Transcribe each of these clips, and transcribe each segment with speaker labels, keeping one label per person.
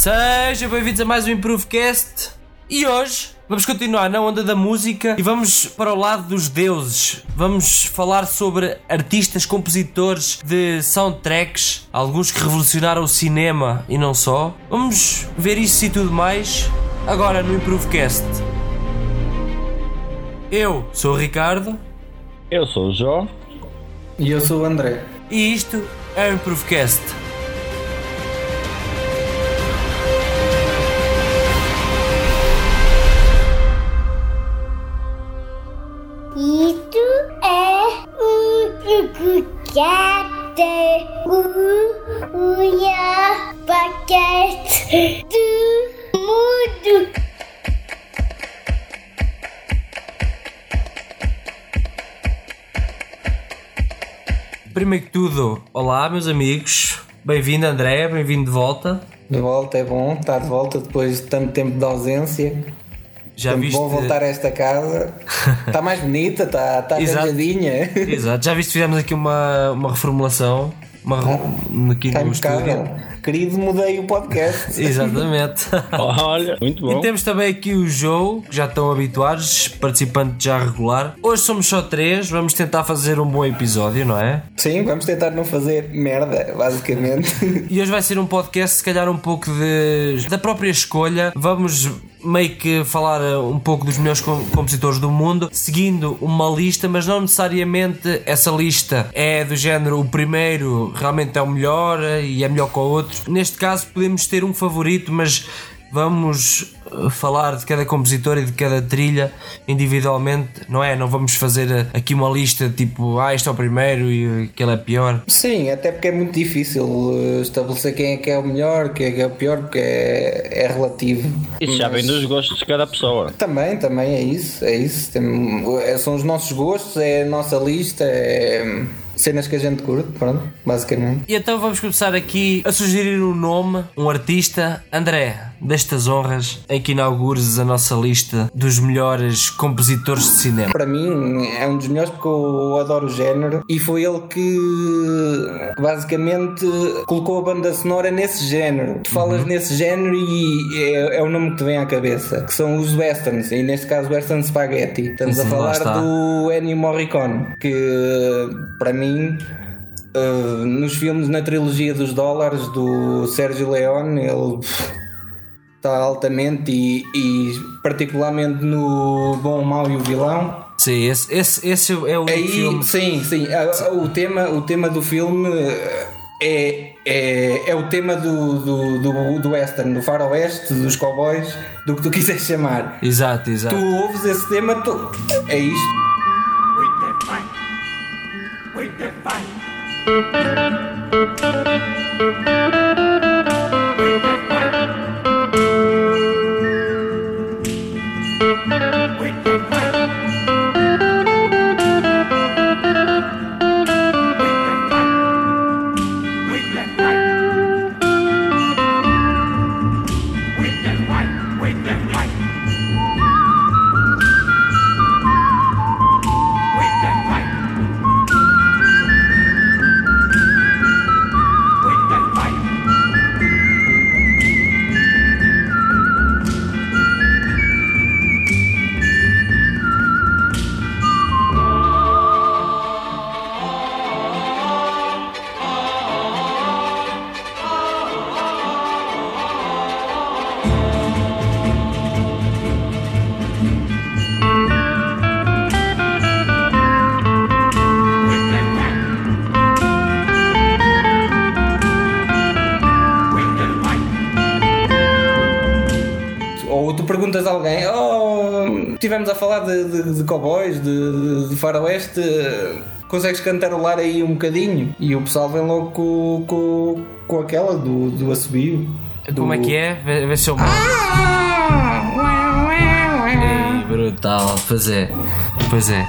Speaker 1: Sejam bem-vindos a mais um Improvecast e hoje vamos continuar na onda da música e vamos para o lado dos deuses. Vamos falar sobre artistas, compositores de soundtracks, alguns que revolucionaram o cinema e não só. Vamos ver isso e tudo mais agora no Improvecast. Eu sou o Ricardo
Speaker 2: Eu sou o Jó.
Speaker 3: E eu sou o André.
Speaker 1: e isto é o Improvecast. Primeiro que tudo, olá meus amigos, bem-vindo André, bem-vindo de volta.
Speaker 3: De volta é bom, está de volta depois de tanto tempo de ausência.
Speaker 1: Já viste?
Speaker 3: bom voltar a esta casa. Está mais bonita, está, está
Speaker 1: Exato.
Speaker 3: arranjadinha.
Speaker 1: Exato, já viste? Fizemos aqui uma, uma reformulação uma, re- aqui
Speaker 3: Está
Speaker 1: no estúdio.
Speaker 3: Querido, mudei o podcast.
Speaker 1: Exatamente.
Speaker 2: Olha, muito bom.
Speaker 1: E temos também aqui o Joe, que já estão habituados, participante já regular. Hoje somos só três, vamos tentar fazer um bom episódio, não é?
Speaker 3: Sim, vamos tentar não fazer merda, basicamente.
Speaker 1: E hoje vai ser um podcast, se calhar, um pouco de, da própria escolha. Vamos meio que falar eh, um pouco dos melhores com- compositores do mundo, seguindo uma lista, mas não necessariamente essa lista é do género o primeiro realmente é o melhor eh, e é melhor que o outro. Neste caso, podemos ter um favorito, mas vamos eh, falar de cada compositor e de cada trilha individualmente, não é? Não vamos fazer eh, aqui uma lista tipo, ah, este é o primeiro e aquele é pior.
Speaker 3: Sim, até porque é muito difícil estabelecer quem é que é o melhor, quem é que é o pior, porque é, é relativo.
Speaker 2: Isso já vem dos gostos de cada pessoa.
Speaker 3: Também, também é isso, é isso. Tem- são os nossos gostos, é a nossa lista, é cenas que a gente curte, pronto, basicamente.
Speaker 1: E então vamos começar aqui a sugerir um nome, um artista. André, destas honras, em que inaugures a nossa lista dos melhores compositores de cinema.
Speaker 3: Para mim é um dos melhores porque eu adoro o género e foi ele que basicamente colocou a banda sonora nesse género. Tu falas nesse género e é, é o nome que te vem à cabeça, que são os westerns, e neste caso western spaghetti. Estamos a
Speaker 1: Sim, lá
Speaker 3: falar do Ennio Morricone, que para mim Uh, nos filmes na trilogia dos dólares do Sérgio Leone ele está altamente e, e particularmente no Bom, o Mau e o Vilão.
Speaker 1: Sim, esse, esse, esse é o
Speaker 3: aí
Speaker 1: filme.
Speaker 3: sim, sim. A- a- o, tema, o tema do filme é, é, é o tema do, do, do, do western, do faroeste, dos cowboys do que tu quiseres chamar.
Speaker 1: Exato, exato.
Speaker 3: tu ouves esse tema tu, é isto. Ou oh, tivemos a falar de, de, de cowboys, de, de, de faroeste consegues cantarolar aí um bocadinho e o pessoal vem logo com, com, com aquela do, do assobio
Speaker 1: Como é que é? Vê, vê se eu. Ei, brutal. Pois é. Pois é.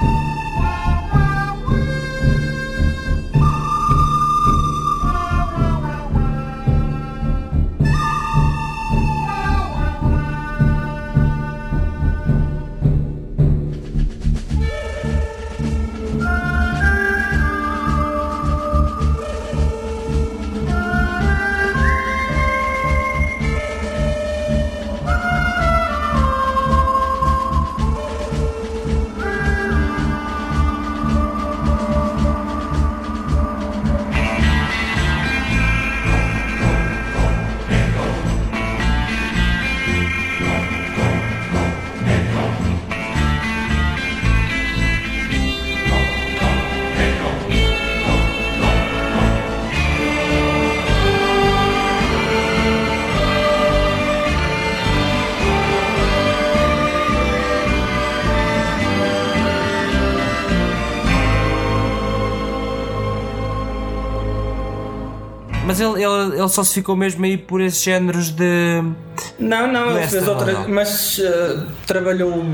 Speaker 1: Mas ele, ele, ele só se ficou mesmo aí por esses géneros de.
Speaker 3: Não, não, ele fez outras,
Speaker 1: não.
Speaker 3: mas uh, trabalhou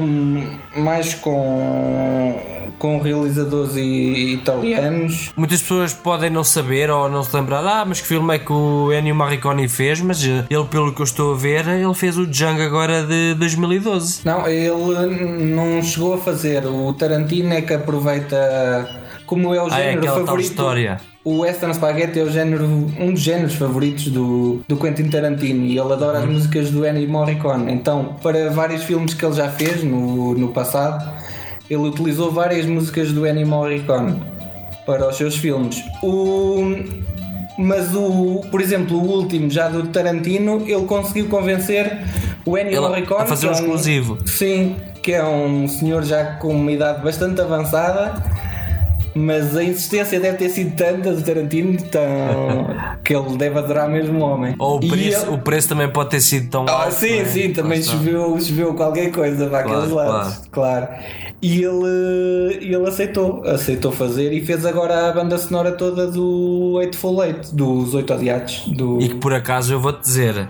Speaker 3: mais com, com realizadores italianos.
Speaker 1: Muitas pessoas podem não saber ou não se lembrar, ah, mas que filme é que o Ennio Morricone fez? Mas eh, ele, pelo que eu estou a ver, ele fez o Django agora de 2012.
Speaker 3: Não, ele não chegou a fazer. O Tarantino é que aproveita como é o
Speaker 1: Ah, é
Speaker 3: género
Speaker 1: tal
Speaker 3: favorito.
Speaker 1: história.
Speaker 3: O Western Spaghetti é o género, um dos géneros favoritos do, do Quentin Tarantino e ele adora as
Speaker 1: Uhum.
Speaker 3: músicas do Ennio Morricone. Então, para vários filmes que ele já fez no, no passado, ele utilizou várias músicas do Ennio Morricone para os seus filmes. O, mas o, por exemplo, o último já do Tarantino, ele conseguiu convencer o Ennio Morricone
Speaker 1: a fazer
Speaker 3: que
Speaker 1: um
Speaker 3: é
Speaker 1: exclusivo.
Speaker 3: Sim, que é um senhor já com uma idade bastante avançada, mas a insistência deve ter sido tanta do Tarantino tão, que ele deve adorar mesmo o homem.
Speaker 1: Ou o preço,
Speaker 3: ele-
Speaker 1: o preço também pode ter sido tão
Speaker 3: Ah,
Speaker 1: alto.
Speaker 3: sim,
Speaker 1: é?
Speaker 3: sim, também choveu, choveu qualquer coisa para
Speaker 1: Claro,
Speaker 3: aqueles lados, claro. E ele, ele aceitou, aceitou fazer e fez agora a banda sonora toda do Eightful Eight, dos Oito Odiados. Do...
Speaker 1: E que por acaso eu vou-te dizer,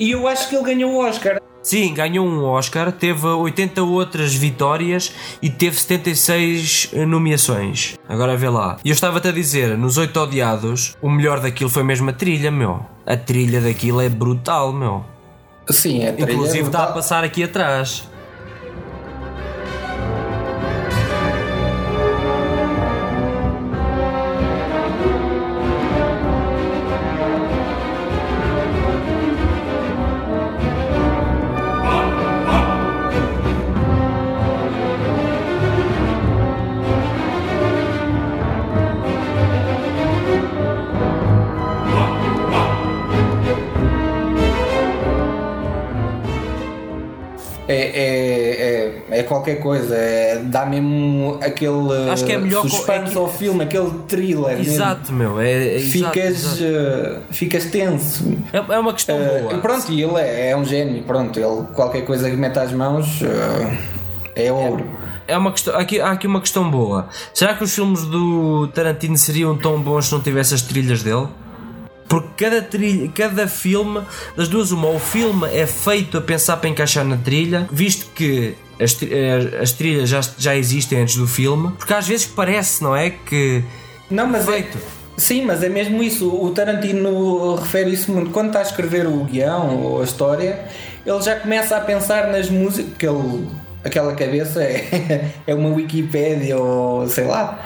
Speaker 3: E eu acho que ele ganhou o Oscar.
Speaker 1: Sim, ganhou um Oscar, teve 80 outras vitórias e teve 76 nomeações. Agora vê lá. E eu estava-te a dizer, nos 8 odiados, o melhor daquilo foi mesmo a trilha, meu. A trilha daquilo é brutal, meu.
Speaker 3: Sim, é
Speaker 1: Inclusive está a passar aqui atrás.
Speaker 3: Qualquer coisa, é, dá mesmo aquele
Speaker 1: Acho que é melhor
Speaker 3: suspense
Speaker 1: é que-
Speaker 3: ao filme, aquele thriller. mesmo.
Speaker 1: Exato, meu. É, é
Speaker 3: Ficas,
Speaker 1: exato.
Speaker 3: eh, ficas tenso.
Speaker 1: É, é uma questão
Speaker 3: Eh,
Speaker 1: boa.
Speaker 3: e pronto, e ele é, é um gênio, pronto, ele qualquer coisa que mete às mãos eh, é ouro.
Speaker 1: É uma questão, aqui, há aqui uma questão boa. Será que os filmes do Tarantino seriam tão bons se não tivesse as trilhas dele? Porque cada, trilha, cada filme, das duas, uma, o filme é feito a pensar para encaixar na trilha, visto que as, eh, as trilhas já, já existem antes do filme, porque às vezes parece, não é? Que
Speaker 3: Não, mas é,
Speaker 1: feito.
Speaker 3: sim, mas é mesmo isso. O Tarantino refere isso muito. Quando está a escrever o guião ou a história, ele já começa a pensar nas músicas. Que ele, aquela cabeça é, é uma Wikipédia ou sei lá.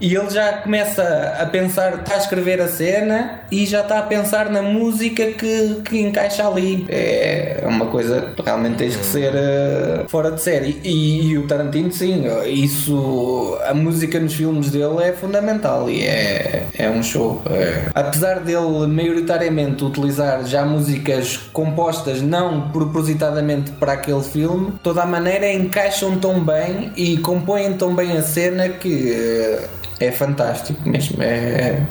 Speaker 3: E ele já começa a pensar, está a escrever a cena e já está a pensar na música que, que encaixa ali. É uma coisa, realmente tens que ser eh, fora de série. E, e o Tarantino, sim, isso, a música nos filmes dele é fundamental e é, é um show. É. Apesar dele maioritariamente utilizar já músicas compostas não propositadamente para aquele filme, toda a maneira encaixam tão bem e compõem tão bem a cena que eh, é fantástico mesmo. É,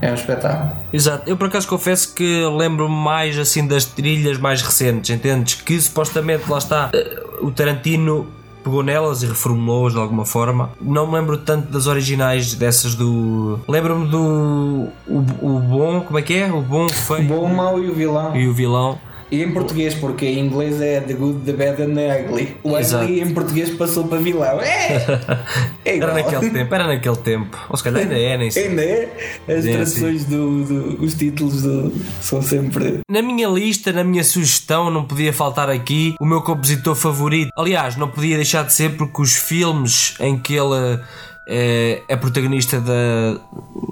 Speaker 3: é um espetáculo.
Speaker 1: Exato, eu por acaso confesso que lembro-me mais assim das trilhas mais recentes, entendes? Que supostamente lá está eh, o Tarantino pegou nelas e reformulou-as de alguma forma. Não me lembro tanto das originais dessas do. Lembro-me do. O, o bom, como é que é? O bom, o
Speaker 3: O bom, o mau e o vilão.
Speaker 1: e o vilão.
Speaker 3: E em português, porque em inglês é The Good, The Bad and The Ugly. O
Speaker 1: Exato.
Speaker 3: Ugly em português passou para vilão. É! É.
Speaker 1: Era naquele tempo, era naquele tempo. Ou se calhar ainda é, nem sei.
Speaker 3: Ainda é? As
Speaker 1: É,
Speaker 3: traduções do, do- Os títulos do- são sempre.
Speaker 1: Na minha lista, na minha sugestão, não podia faltar aqui o meu compositor favorito. Aliás, não podia deixar de ser porque os filmes em que ele é, é protagonista da,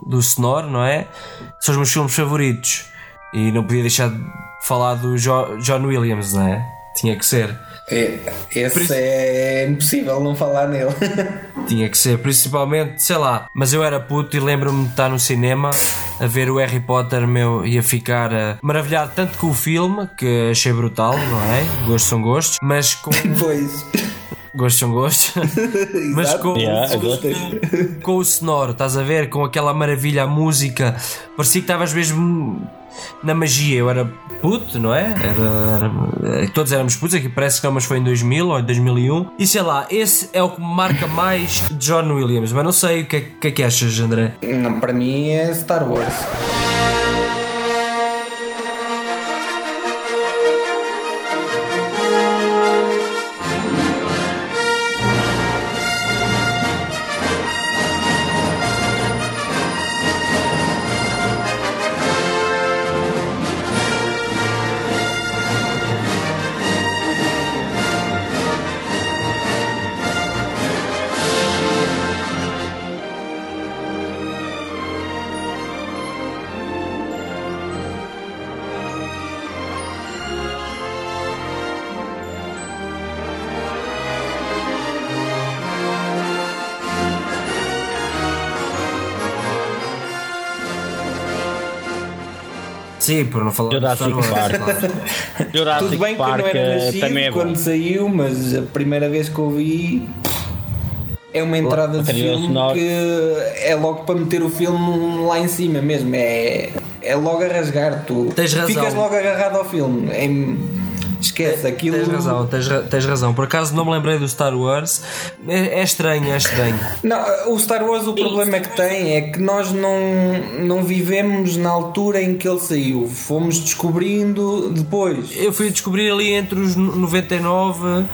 Speaker 1: do Sonor, não é? São os meus filmes favoritos. E não podia deixar de falar do Jo- John Williams, não é? Tinha que ser.
Speaker 3: É, esse
Speaker 1: isso-
Speaker 3: é impossível não falar nele.
Speaker 1: Tinha que ser, principalmente, sei lá. Mas eu era puto e lembro-me de estar no cinema a ver o Harry Potter meu e a ficar eh, maravilhado tanto com o filme, que achei brutal, não é? Gostos são gostos, mas com.
Speaker 3: pois.
Speaker 1: Gostos são gostos. mas com,
Speaker 2: Yeah, gosto.
Speaker 1: com o sonoro, estás a ver? Com aquela maravilha, a música. Parecia que estavas mesmo na magia. Eu era puto, não é? Era, era- todos éramos putos, aqui parece que não, mas foi em 2000 ou em 2001. E sei lá, esse é o que me marca mais John Williams. Mas não sei o que é, o que, é que achas, André.
Speaker 3: Não, para mim é Star Wars.
Speaker 1: Por não falar
Speaker 2: Jurassic
Speaker 1: Star Wars,
Speaker 2: Park.
Speaker 1: claro.
Speaker 2: Jurassic
Speaker 3: Tudo bem que eu
Speaker 2: Park
Speaker 3: não era
Speaker 2: eh,
Speaker 3: nascido
Speaker 2: também é
Speaker 3: quando saiu, mas a primeira vez que eu vi é uma entrada de filme
Speaker 2: sonora.
Speaker 3: que é logo para meter o filme lá em cima mesmo. É, é logo a rasgar. Tu
Speaker 1: Tens razão.
Speaker 3: ficas logo agarrado ao filme. É- esquece aquilo.
Speaker 1: Tens razão, tens, tens razão. Por acaso não me lembrei do Star Wars. É, é estranho, é estranho.
Speaker 3: Não, o Star Wars o problema que tem é que nós não, não vivemos na altura em que ele saiu. Fomos descobrindo depois.
Speaker 1: Eu fui descobrir ali entre os 99,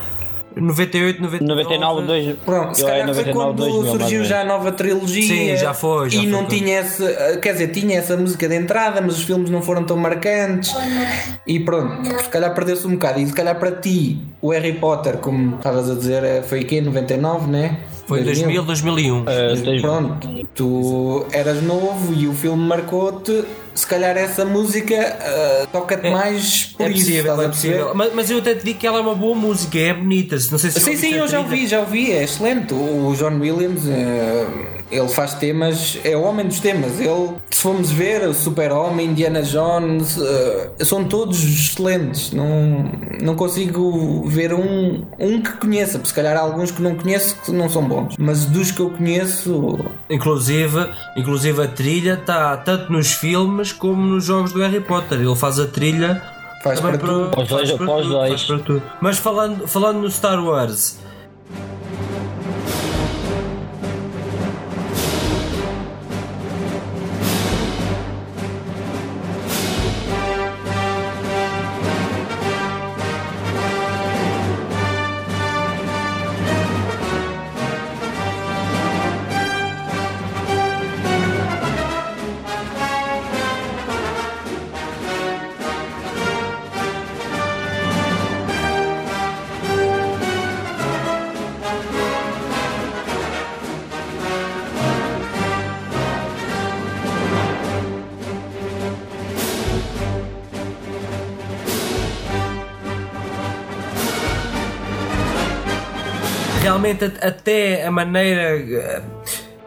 Speaker 1: 98, 99.
Speaker 2: 99, 2,
Speaker 3: Pronto, se
Speaker 2: é
Speaker 3: calhar foi
Speaker 2: 99,
Speaker 3: quando
Speaker 2: 2000, mais ou
Speaker 3: surgiu já a nova trilogia
Speaker 1: Sim, já foi, já
Speaker 3: e
Speaker 1: foi
Speaker 3: não
Speaker 1: quando-
Speaker 3: tinha essa, quer dizer, tinha essa música de entrada, mas os filmes não foram tão marcantes e pronto, se calhar perdeu-se um bocado. E se calhar para ti, o Harry Potter, como estavas a dizer, é- foi aqui em 99, né?
Speaker 1: Foi 2000, 2001.
Speaker 2: Eh, tens-
Speaker 3: Pronto, tu eras novo e o filme marcou-te. Se calhar essa música ah, toca-te mais por
Speaker 1: é
Speaker 3: isso.
Speaker 1: possível, é possível. Mas, mas eu até te digo que ela é uma boa música, é bonita. Não sei se
Speaker 3: Sim, sim, eu já ouvi, já ouvi, é excelente. O John Williams, eh, ele faz temas, é o homem dos temas. Ele, se formos ver, o Super-Homem, Indiana Jones, eh, são todos excelentes. Não, não consigo ver um, um que conheça, porque se calhar há alguns que não conheço que não são bons. Mas dos que eu conheço,
Speaker 1: Inclusive, inclusive a trilha está tanto nos filmes como nos jogos do Harry Potter. Ele faz a trilha
Speaker 3: faz para tudo.
Speaker 2: Para para
Speaker 1: faz para tudo. Mas falando, falando no Star Wars, realmente até a maneira. eh,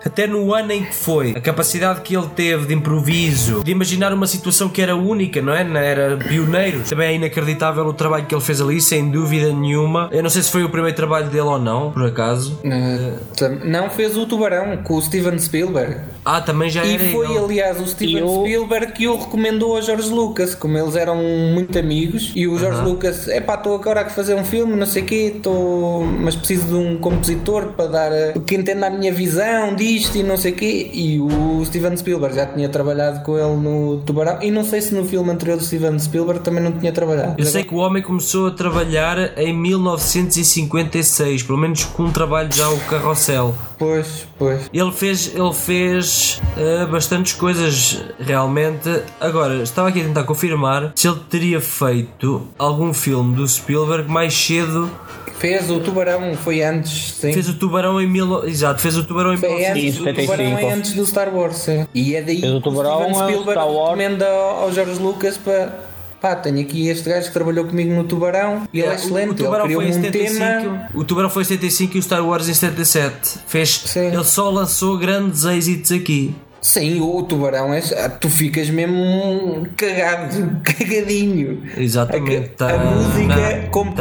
Speaker 1: Até no ano em que foi, a capacidade que ele teve de improviso, de imaginar uma situação que era única, não é? Não Era pioneiro. Também é inacreditável o trabalho que ele fez ali, sem dúvida nenhuma. Eu não sei se foi o primeiro trabalho dele ou não, por acaso.
Speaker 3: Eh, tam- não fez o Tubarão com o Steven Spielberg.
Speaker 1: Ah, também já era
Speaker 3: E foi,
Speaker 1: ele.
Speaker 3: aliás, o Steven
Speaker 2: E o-
Speaker 3: Spielberg que o recomendou a George Lucas, como eles eram muito amigos. E o George Lucas, é pá, estou agora a fazer um filme, não sei o quê, estou, mas preciso de um compositor para dar eh, que entenda a minha visão disto e não sei o quê. E o Steven Spielberg já tinha trabalhado com ele no Tubarão. E não sei se no filme anterior do Steven Spielberg também não tinha trabalhado.
Speaker 1: Eu sei que o homem começou a trabalhar em 1956, pelo menos com um trabalho já o Carrossel.
Speaker 3: Pois, pois.
Speaker 1: Ele fez, ele fez eh, bastantes coisas realmente. Agora, estava aqui a tentar confirmar se ele teria feito algum filme do Spielberg mais cedo.
Speaker 3: Fez o Tubarão, foi antes, sim.
Speaker 1: Fez o Tubarão em mil, exato, fez o Tubarão em
Speaker 3: Foi
Speaker 1: 1955.
Speaker 3: antes, o Tubarão é antes do Star Wars, sim. E é daí
Speaker 2: Fez o
Speaker 3: que o
Speaker 2: Tubarão,
Speaker 3: Steven
Speaker 2: é o
Speaker 3: Spielberg
Speaker 2: Star Wars.
Speaker 3: recomenda ao ao George Lucas para pá, tenho aqui este gajo que trabalhou comigo no Tubarão e ele é
Speaker 1: O-
Speaker 3: excelente,
Speaker 1: o
Speaker 3: ele
Speaker 1: Tubarão foi em
Speaker 3: um
Speaker 1: 75,
Speaker 3: tema.
Speaker 1: o Tubarão foi em 75 e o Star Wars em 77. Fez,
Speaker 3: Sim.
Speaker 1: ele só lançou grandes êxitos aqui.
Speaker 3: Sim, o Tubarão é. ah, Tu ficas mesmo cagado, cagadinho.
Speaker 1: Exatamente.
Speaker 3: A, a música como.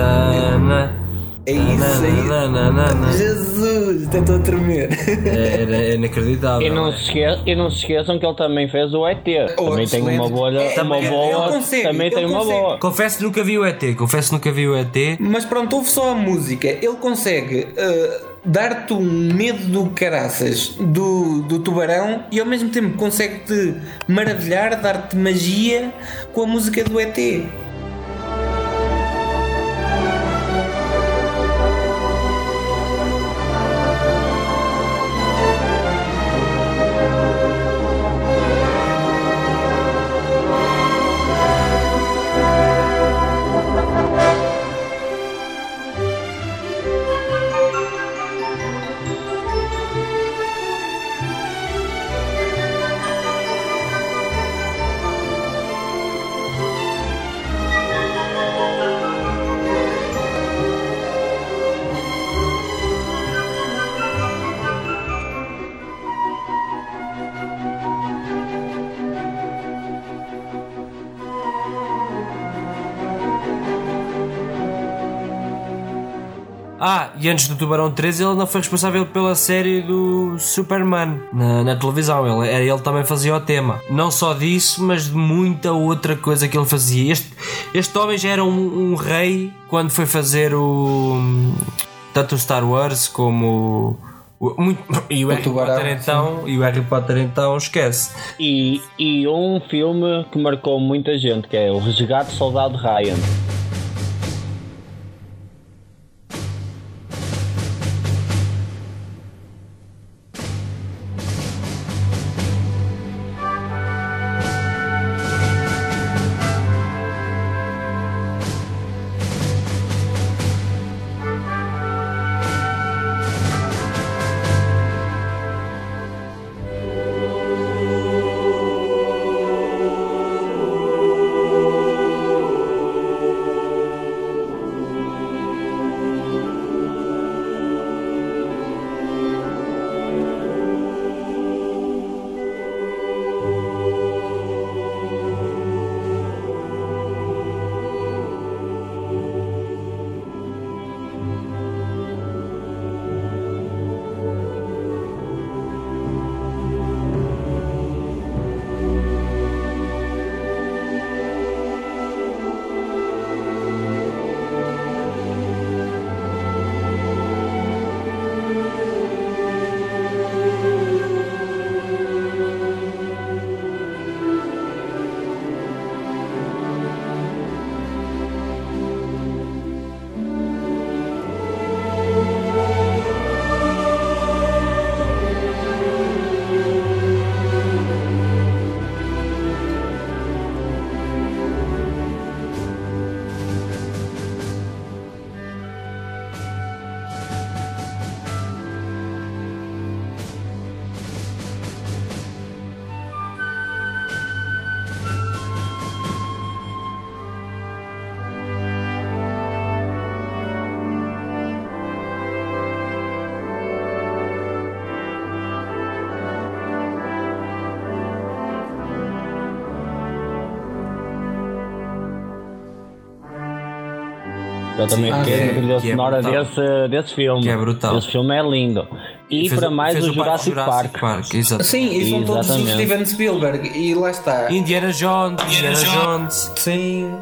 Speaker 3: É isso, é isso.
Speaker 1: Tananana.
Speaker 3: Jesus, até estou a tremer.
Speaker 1: É, é inacreditável.
Speaker 2: E não,
Speaker 1: é?
Speaker 2: se esque- e não se esqueçam que ele também fez o ET.
Speaker 3: Oh,
Speaker 2: também tem uma bolha,
Speaker 3: É,
Speaker 2: uma boa.
Speaker 3: consegue,
Speaker 2: também tem uma boa.
Speaker 1: Confesso que nunca vi o ET. Confesso que nunca vi o ET.
Speaker 3: Mas pronto, ouve só a música. Ele consegue uh, dar-te um medo do caraças do, do tubarão e ao mesmo tempo consegue-te maravilhar, dar-te magia com a música do ET.
Speaker 1: E antes do Tubarão 3 ele não foi responsável pela série do Superman na, na televisão. Ele, era- ele também fazia o tema. Não só disso, mas de muita outra coisa que ele fazia. Este, este homem já era um, um rei quando foi fazer o. Tanto o Star Wars como. o- muito- e o, Harry
Speaker 3: Tubarão,
Speaker 1: Potter então e o Harry Potter então esquece
Speaker 2: E, e um filme que marcou muita gente, que é O Resgate do Soldado Ryan. Eu também
Speaker 3: Ah,
Speaker 2: fiquei na trilha
Speaker 1: que é
Speaker 2: sonora
Speaker 1: brutal.
Speaker 2: desse, desse filme.
Speaker 1: Que é brutal.
Speaker 2: Esse filme é lindo. E,
Speaker 1: Fez-
Speaker 2: para mais
Speaker 1: fez
Speaker 2: o Jurassic, Park.
Speaker 1: exato.
Speaker 3: Sim, e são todos os
Speaker 2: Exatamente.
Speaker 3: Steven Spielberg. E lá está.
Speaker 1: Indiana Jones, Indiana Jones.
Speaker 3: Sim.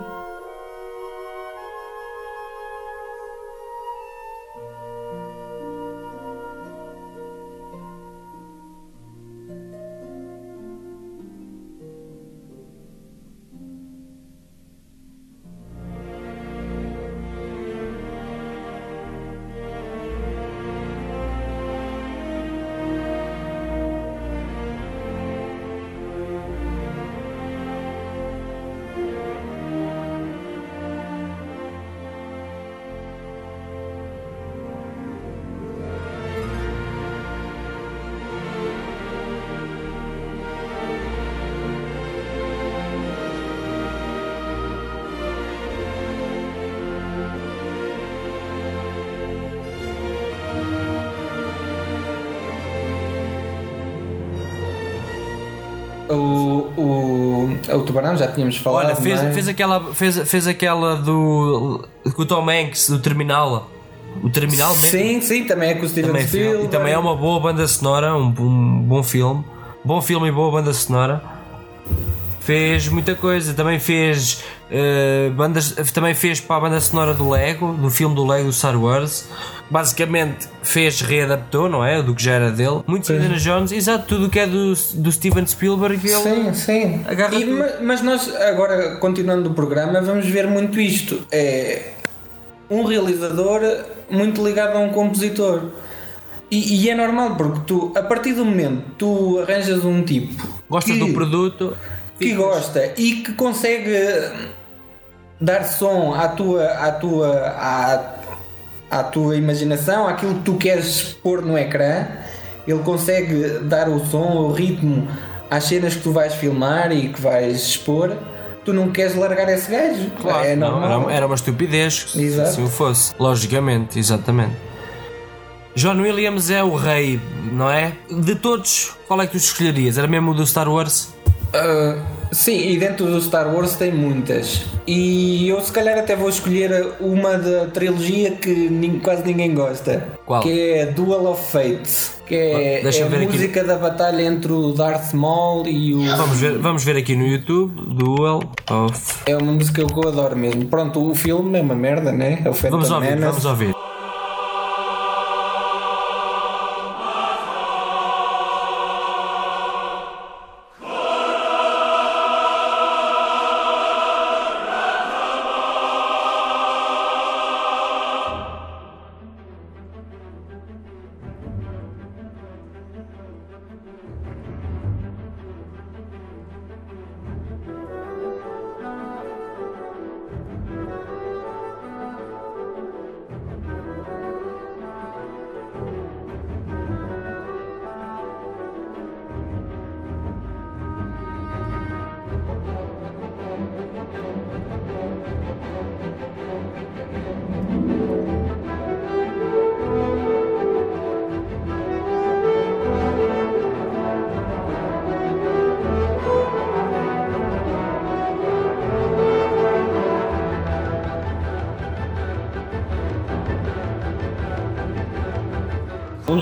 Speaker 3: Tubarão já tínhamos falado.
Speaker 1: Olha, fez,
Speaker 3: é?
Speaker 1: fez, aquela, fez, fez aquela do. com o Tom Hanks, do Terminal. O Terminal mesmo.
Speaker 3: Sim, sim, também é com o Steven
Speaker 1: também, filme.
Speaker 3: Spielberg.
Speaker 1: E também é uma boa banda sonora, um, um bom filme. Bom filme e boa banda sonora. Fez muita coisa, também fez eh, bandas, também fez para a banda sonora do Lego, do filme do Lego Star Wars. Basicamente fez, readaptou, não é? Do que já era dele. Muito Indiana Jones, exato, tudo o que é do, do Steven Spielberg. Ele,
Speaker 3: Sim, sim.
Speaker 1: Agarra
Speaker 3: E, mas nós, agora, continuando o programa, vamos ver muito isto. É um realizador muito ligado a um compositor. E, e é normal, porque tu, a partir do momento que tu arranjas um tipo
Speaker 1: Gostas
Speaker 3: que,
Speaker 1: do produto.
Speaker 3: Que gosta e que consegue dar som à tua, à tua, à, à tua imaginação, àquilo que tu queres pôr no ecrã, ele consegue dar o som, o ritmo às cenas que tu vais filmar e que vais expor. Tu não queres largar esse gajo.
Speaker 1: Claro,
Speaker 3: é
Speaker 1: não, era, era uma estupidez se
Speaker 3: Exato.
Speaker 1: assim o fosse. Logicamente, exatamente. John Williams é o rei, não é? De todos, qual é que tu escolherias? Era mesmo o do Star Wars?
Speaker 3: Ah, Sim, e dentro do Star Wars tem muitas. E eu se calhar até vou escolher uma da trilogia que quase ninguém gosta.
Speaker 1: Qual?
Speaker 3: Que é Duel of Fate. Que é,
Speaker 1: deixa
Speaker 3: é a
Speaker 1: ver aqui.
Speaker 3: música da batalha entre o Darth Maul e o.
Speaker 1: Vamos ver, vamos ver aqui no YouTube. Duel of.
Speaker 3: É uma música que eu adoro mesmo. Pronto, o filme é uma merda, né? É o Phantom
Speaker 1: Vamos ouvir,
Speaker 3: Menace.
Speaker 1: vamos ouvir.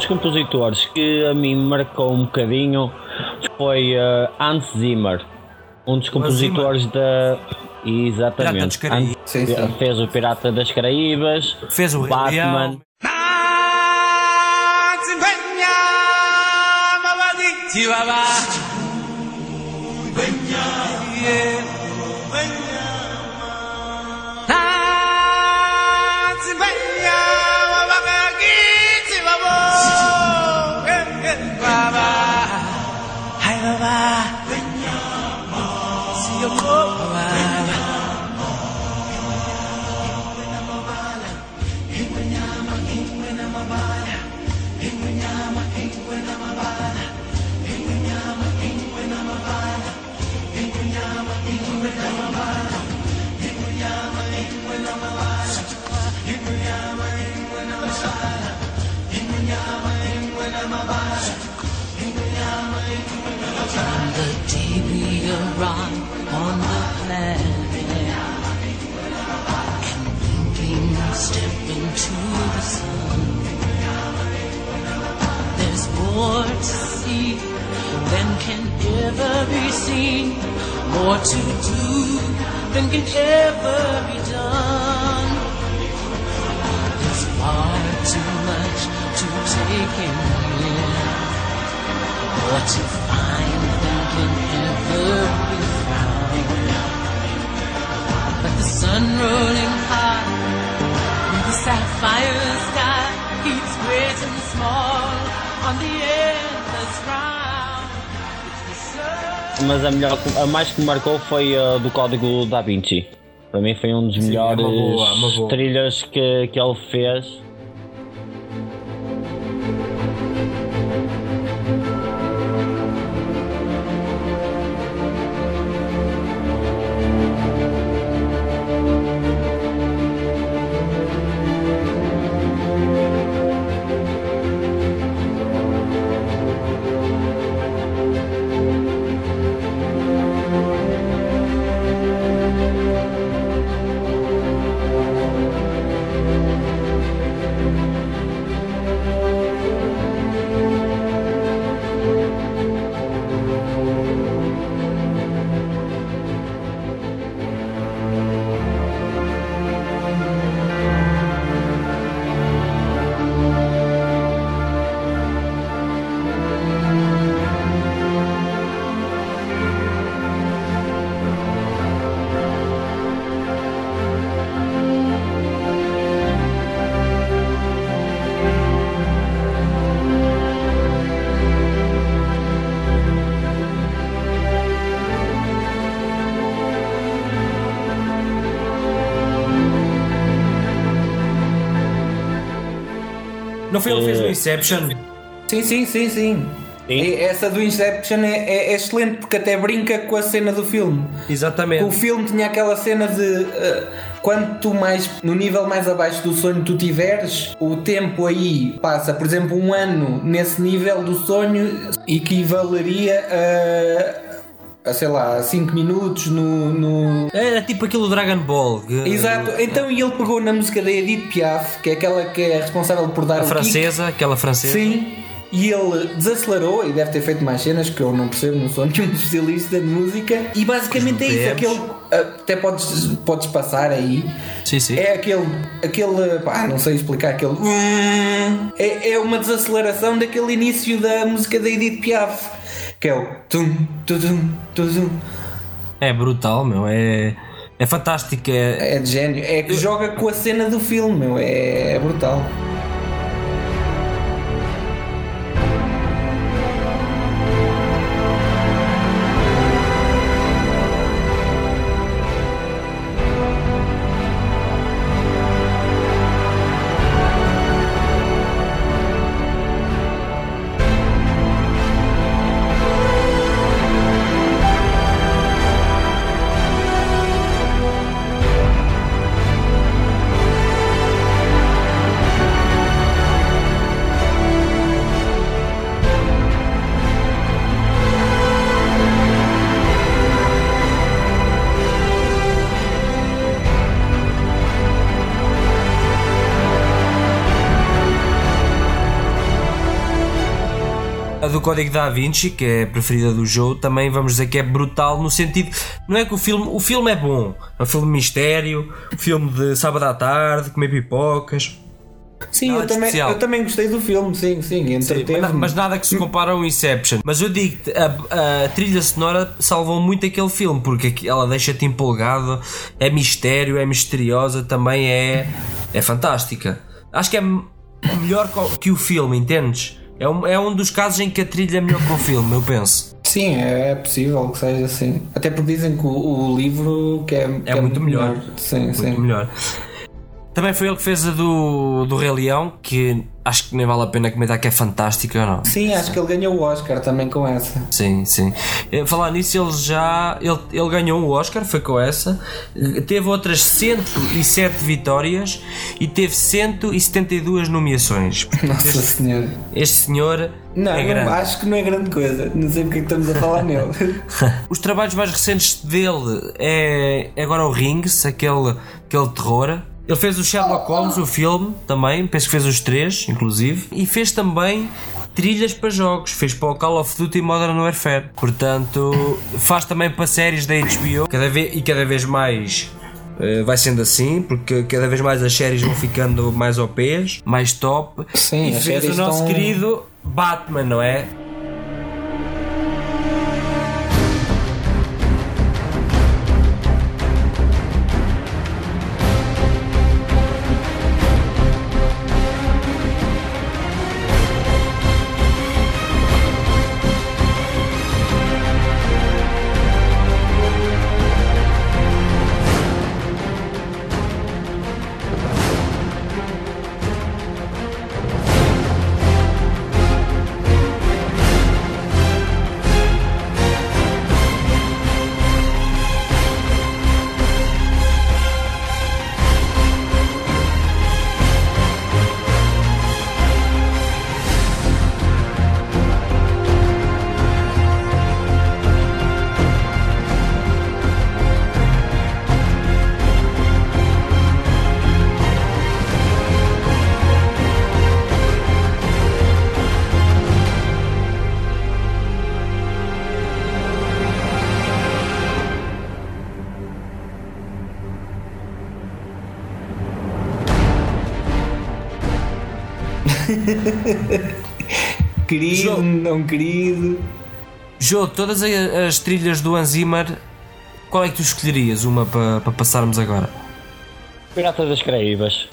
Speaker 2: Dos compositores que a mim me marcou um bocadinho foi eh, Hans Zimmer. Um dos compositores da. Exatamente.
Speaker 1: Pirata
Speaker 3: Sim, sim.
Speaker 2: Fez o Pirata das Caraíbas,
Speaker 1: Fez o Rei
Speaker 2: Batman.
Speaker 4: Ever be seen, more to do than can ever be done. There's far too much to take in here. More to find than can ever be found. But the sun rolling high in the sapphire sky keeps great and small on the endless round.
Speaker 2: Mas a, melhor, a mais que me marcou foi a do Código Da Vinci. Para mim foi um dos
Speaker 1: Sim, é uma
Speaker 2: melhores
Speaker 1: boa, uma boa.
Speaker 2: trilhas que, que ele fez.
Speaker 1: Foi ele que fez o
Speaker 2: Eh,
Speaker 1: Inception?
Speaker 3: Sim, sim, sim, sim. E essa do Inception é, é- é excelente porque até brinca com a cena do filme.
Speaker 1: Exatamente.
Speaker 3: O filme tinha aquela cena de uh, quanto mais no nível mais abaixo do sonho tu tiveres, o tempo aí passa, por exemplo, um ano nesse nível do sonho equivaleria a a, sei lá, 5 minutos no, no,
Speaker 1: Era tipo aquilo do Dragon Ball. que-
Speaker 3: Exato, então e ele pegou na música da Edith Piaf, que é aquela que é responsável por dar
Speaker 1: A
Speaker 3: o kick.
Speaker 1: francesa, aquela francesa.
Speaker 3: Sim, e ele desacelerou e deve ter feito mais cenas que eu não percebo, não sou nenhum especialista de música. E basicamente é isso,
Speaker 1: Podemos.
Speaker 3: aquele. Até podes, podes passar aí.
Speaker 1: Sim, sim.
Speaker 3: É aquele. aquele pá, não sei explicar, aquele. É, é uma desaceleração daquele início da música da Edith Piaf, que é o. Tum, tum, tum, tum.
Speaker 1: É brutal, meu. É, é fantástico. É,
Speaker 3: É de gênio, é que joga com a cena do filme, meu, é, é brutal.
Speaker 1: Código da Vinci, que é a preferida do Joe, também vamos dizer que é brutal no sentido. Não é que o filme. O filme é bom. É um filme de mistério, um filme de sábado à tarde, comer pipocas.
Speaker 3: Sim,
Speaker 1: Nada
Speaker 3: eu também,
Speaker 1: especial.
Speaker 3: eu também gostei do filme, sim, sim, entreteve
Speaker 1: mas, mas nada que se compara ao Inception. Mas eu digo a, a trilha sonora salvou muito aquele filme porque ela deixa-te empolgado, é mistério, é misteriosa, também é, é fantástica. Acho que é melhor que o filme, entendes? É um, é um dos casos em que a trilha é melhor que o filme, eu penso.
Speaker 3: Sim, é, é possível que seja assim. Até porque dizem que o, o livro que é, que
Speaker 1: É muito melhor.
Speaker 3: Sim, sim.
Speaker 1: Muito melhor. Também foi ele que fez a do, do Rei Leão, que acho que nem vale a pena comentar que é fantástica ou não.
Speaker 3: Sim, acho que ele ganhou o Oscar também com essa.
Speaker 1: Sim, sim. Eh, Falar nisso, ele já. Ele, ele ganhou o Oscar, foi com essa. Eh, Teve outras 107 vitórias e teve 172 nomeações.
Speaker 3: Nossa Senhora.
Speaker 1: Este senhor
Speaker 3: Não,
Speaker 1: é
Speaker 3: não, acho que não é grande coisa. Não sei porque é que estamos a falar nele.
Speaker 1: Os trabalhos mais recentes dele é agora o Rings, aquele, aquele terror. Ele fez o Sherlock Holmes, o filme também, penso que fez os três, inclusive, e fez também trilhas para jogos, fez para o Call of Duty Modern Warfare. Portanto, faz também para séries da HBO cada vez, e cada vez mais. eh, Vai sendo assim, porque cada vez mais as séries vão ficando mais OPs, mais top.
Speaker 3: Sim,
Speaker 1: e fez o nosso
Speaker 3: estão-
Speaker 1: querido Batman, não é?
Speaker 3: Não querido.
Speaker 1: Jô, todas as trilhas do Hans Zimmer, qual é que tu escolherias? Uma para para passarmos agora?
Speaker 2: Piratas das Caraíbas.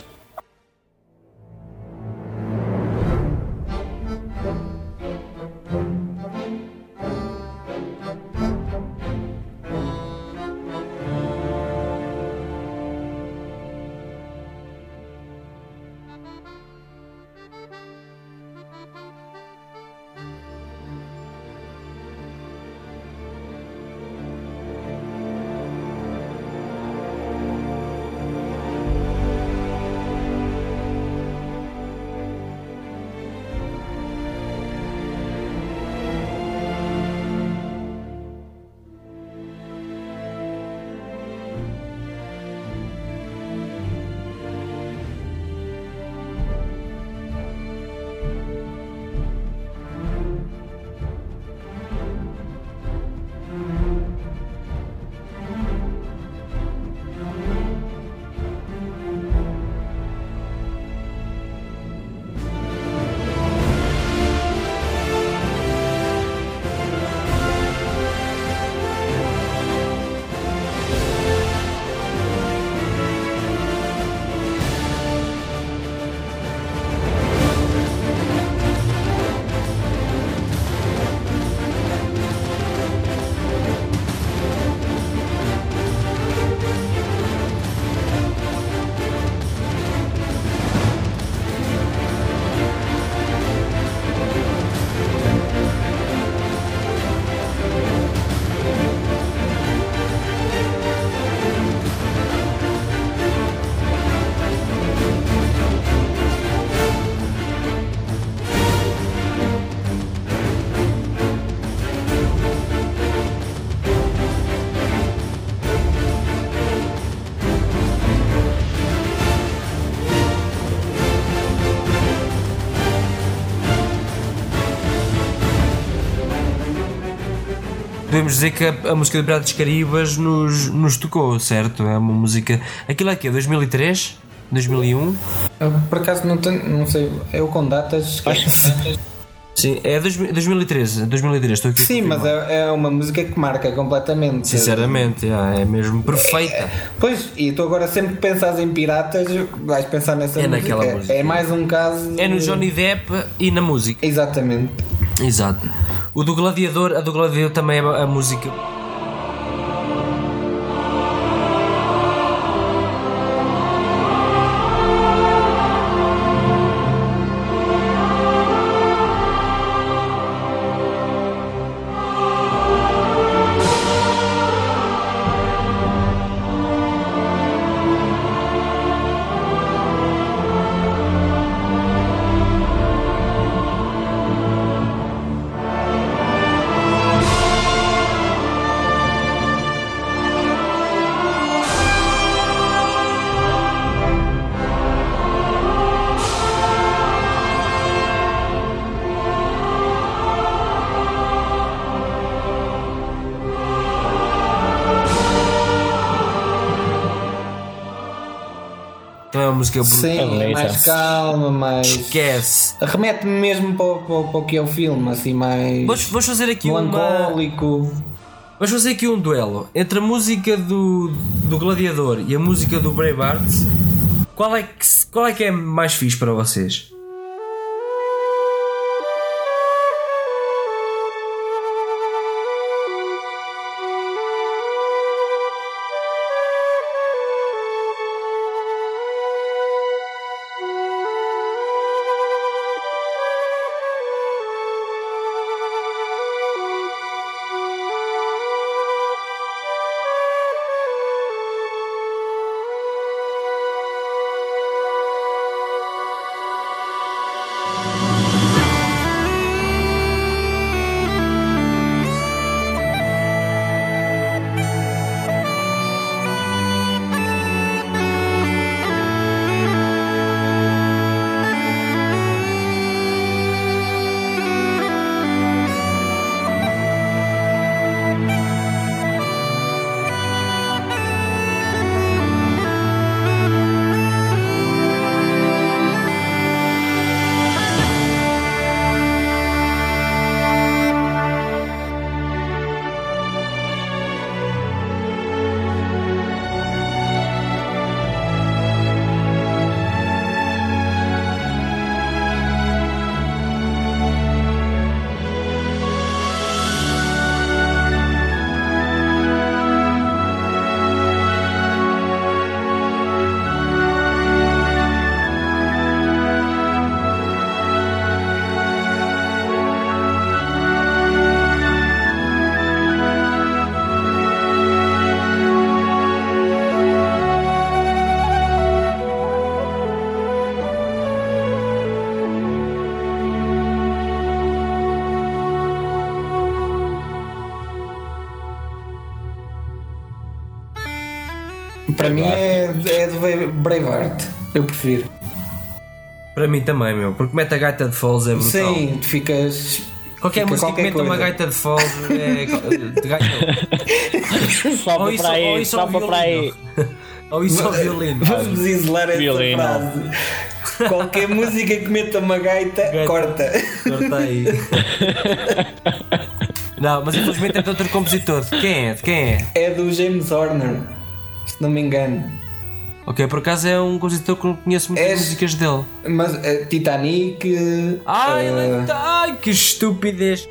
Speaker 1: Podemos dizer que a, a música do Piratas Caribas nos, nos tocou, certo? É uma música. Aquilo é que 2003? 2001?
Speaker 3: Eu, por acaso não, tenho, não sei, eu com datas.
Speaker 1: Sim, é dois- 2013. 2003, estou aqui.
Speaker 3: Sim, mas é, é uma música que marca completamente.
Speaker 1: Sinceramente, é, é mesmo perfeita.
Speaker 3: Pois, e tu agora sempre que pensas em piratas, vais pensar nessa
Speaker 1: É
Speaker 3: música.
Speaker 1: naquela música.
Speaker 3: É mais um caso.
Speaker 1: É no
Speaker 3: de-
Speaker 1: Johnny Depp e na música.
Speaker 3: Exatamente.
Speaker 1: Exato. O do Gladiador, a do Gladiador também é a música. Música brutal.
Speaker 3: Sim,
Speaker 2: bonita.
Speaker 3: mais calma, mais.
Speaker 1: Esquece.
Speaker 3: Remete-me mesmo para, o- para, para o que é o filme, assim, mais.
Speaker 1: Vamos, vamos fazer aqui uma.
Speaker 3: melancólico.
Speaker 1: Vamos fazer aqui um duelo entre a música do, do Gladiador e a música do Braveheart. Qual é que, qual é que é mais fixe para vocês?
Speaker 3: Para mim é, é do Braveheart. Eu prefiro.
Speaker 1: Para mim também, meu, porque mete a gaita de Falls é brutal.
Speaker 3: Sim, tu ficas.
Speaker 1: Qualquer
Speaker 3: fica
Speaker 1: música
Speaker 3: qualquer
Speaker 1: que meta uma gaita de Falls é. de gaita.
Speaker 2: Só
Speaker 1: Ou isso,
Speaker 2: para
Speaker 1: ou
Speaker 2: aí,
Speaker 1: isso ao
Speaker 2: só para aí.
Speaker 1: violino. Ou isso ao violino.
Speaker 3: Vamos isolar essa
Speaker 2: Violino.
Speaker 3: frase. Qualquer música que meta uma gaita,
Speaker 1: Gaita.
Speaker 3: corta.
Speaker 1: Corta aí. Não, mas infelizmente é de outro compositor. Quem é? De quem é?
Speaker 3: É do James Horner, se não me engano.
Speaker 1: Ok, por acaso é um compositor que não conheço muitas
Speaker 3: És-
Speaker 1: músicas dele.
Speaker 3: Mas eh, Titanic.
Speaker 1: Ai, ele é- ai, que estupidez!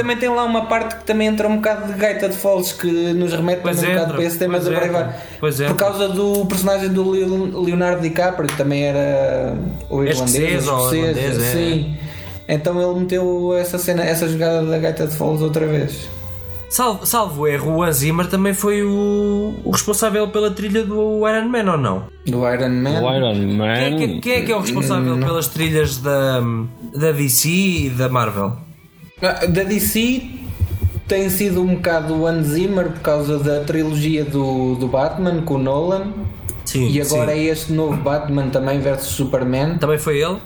Speaker 3: Também tem lá uma parte que também entra um bocado de gaita de Falls que nos remete
Speaker 1: Pois
Speaker 3: um
Speaker 1: entra,
Speaker 3: bocado para esse tema do Braveheart.
Speaker 1: pois
Speaker 3: Por causa do personagem do Leo- Leonardo DiCaprio, que também era o irlandês,
Speaker 1: escocês
Speaker 3: ou
Speaker 1: irlandês, é.
Speaker 3: sim. Então ele meteu essa cena, essa jogada da gaita de foles outra vez.
Speaker 1: Salvo, salvo erro, o Hans Zimmer também foi o, o responsável pela trilha do Iron Man ou não?
Speaker 3: Do Iron Man.
Speaker 2: O Iron
Speaker 1: Quem
Speaker 2: Man.
Speaker 1: é, que, quem é que é o responsável pelas trilhas da, da DC e da Marvel?
Speaker 3: Ah, Da DC tem sido um bocado o Hans Zimmer por causa da trilogia do, do Batman com o Nolan.
Speaker 1: Sim,
Speaker 3: E agora
Speaker 1: sim.
Speaker 3: é este novo Batman também versus Superman.
Speaker 1: Também foi ele?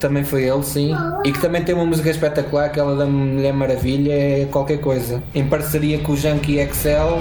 Speaker 3: Também foi ele, sim. E que também tem uma música espetacular, aquela da Mulher Maravilha, é qualquer coisa. Em parceria com o Junkie XL.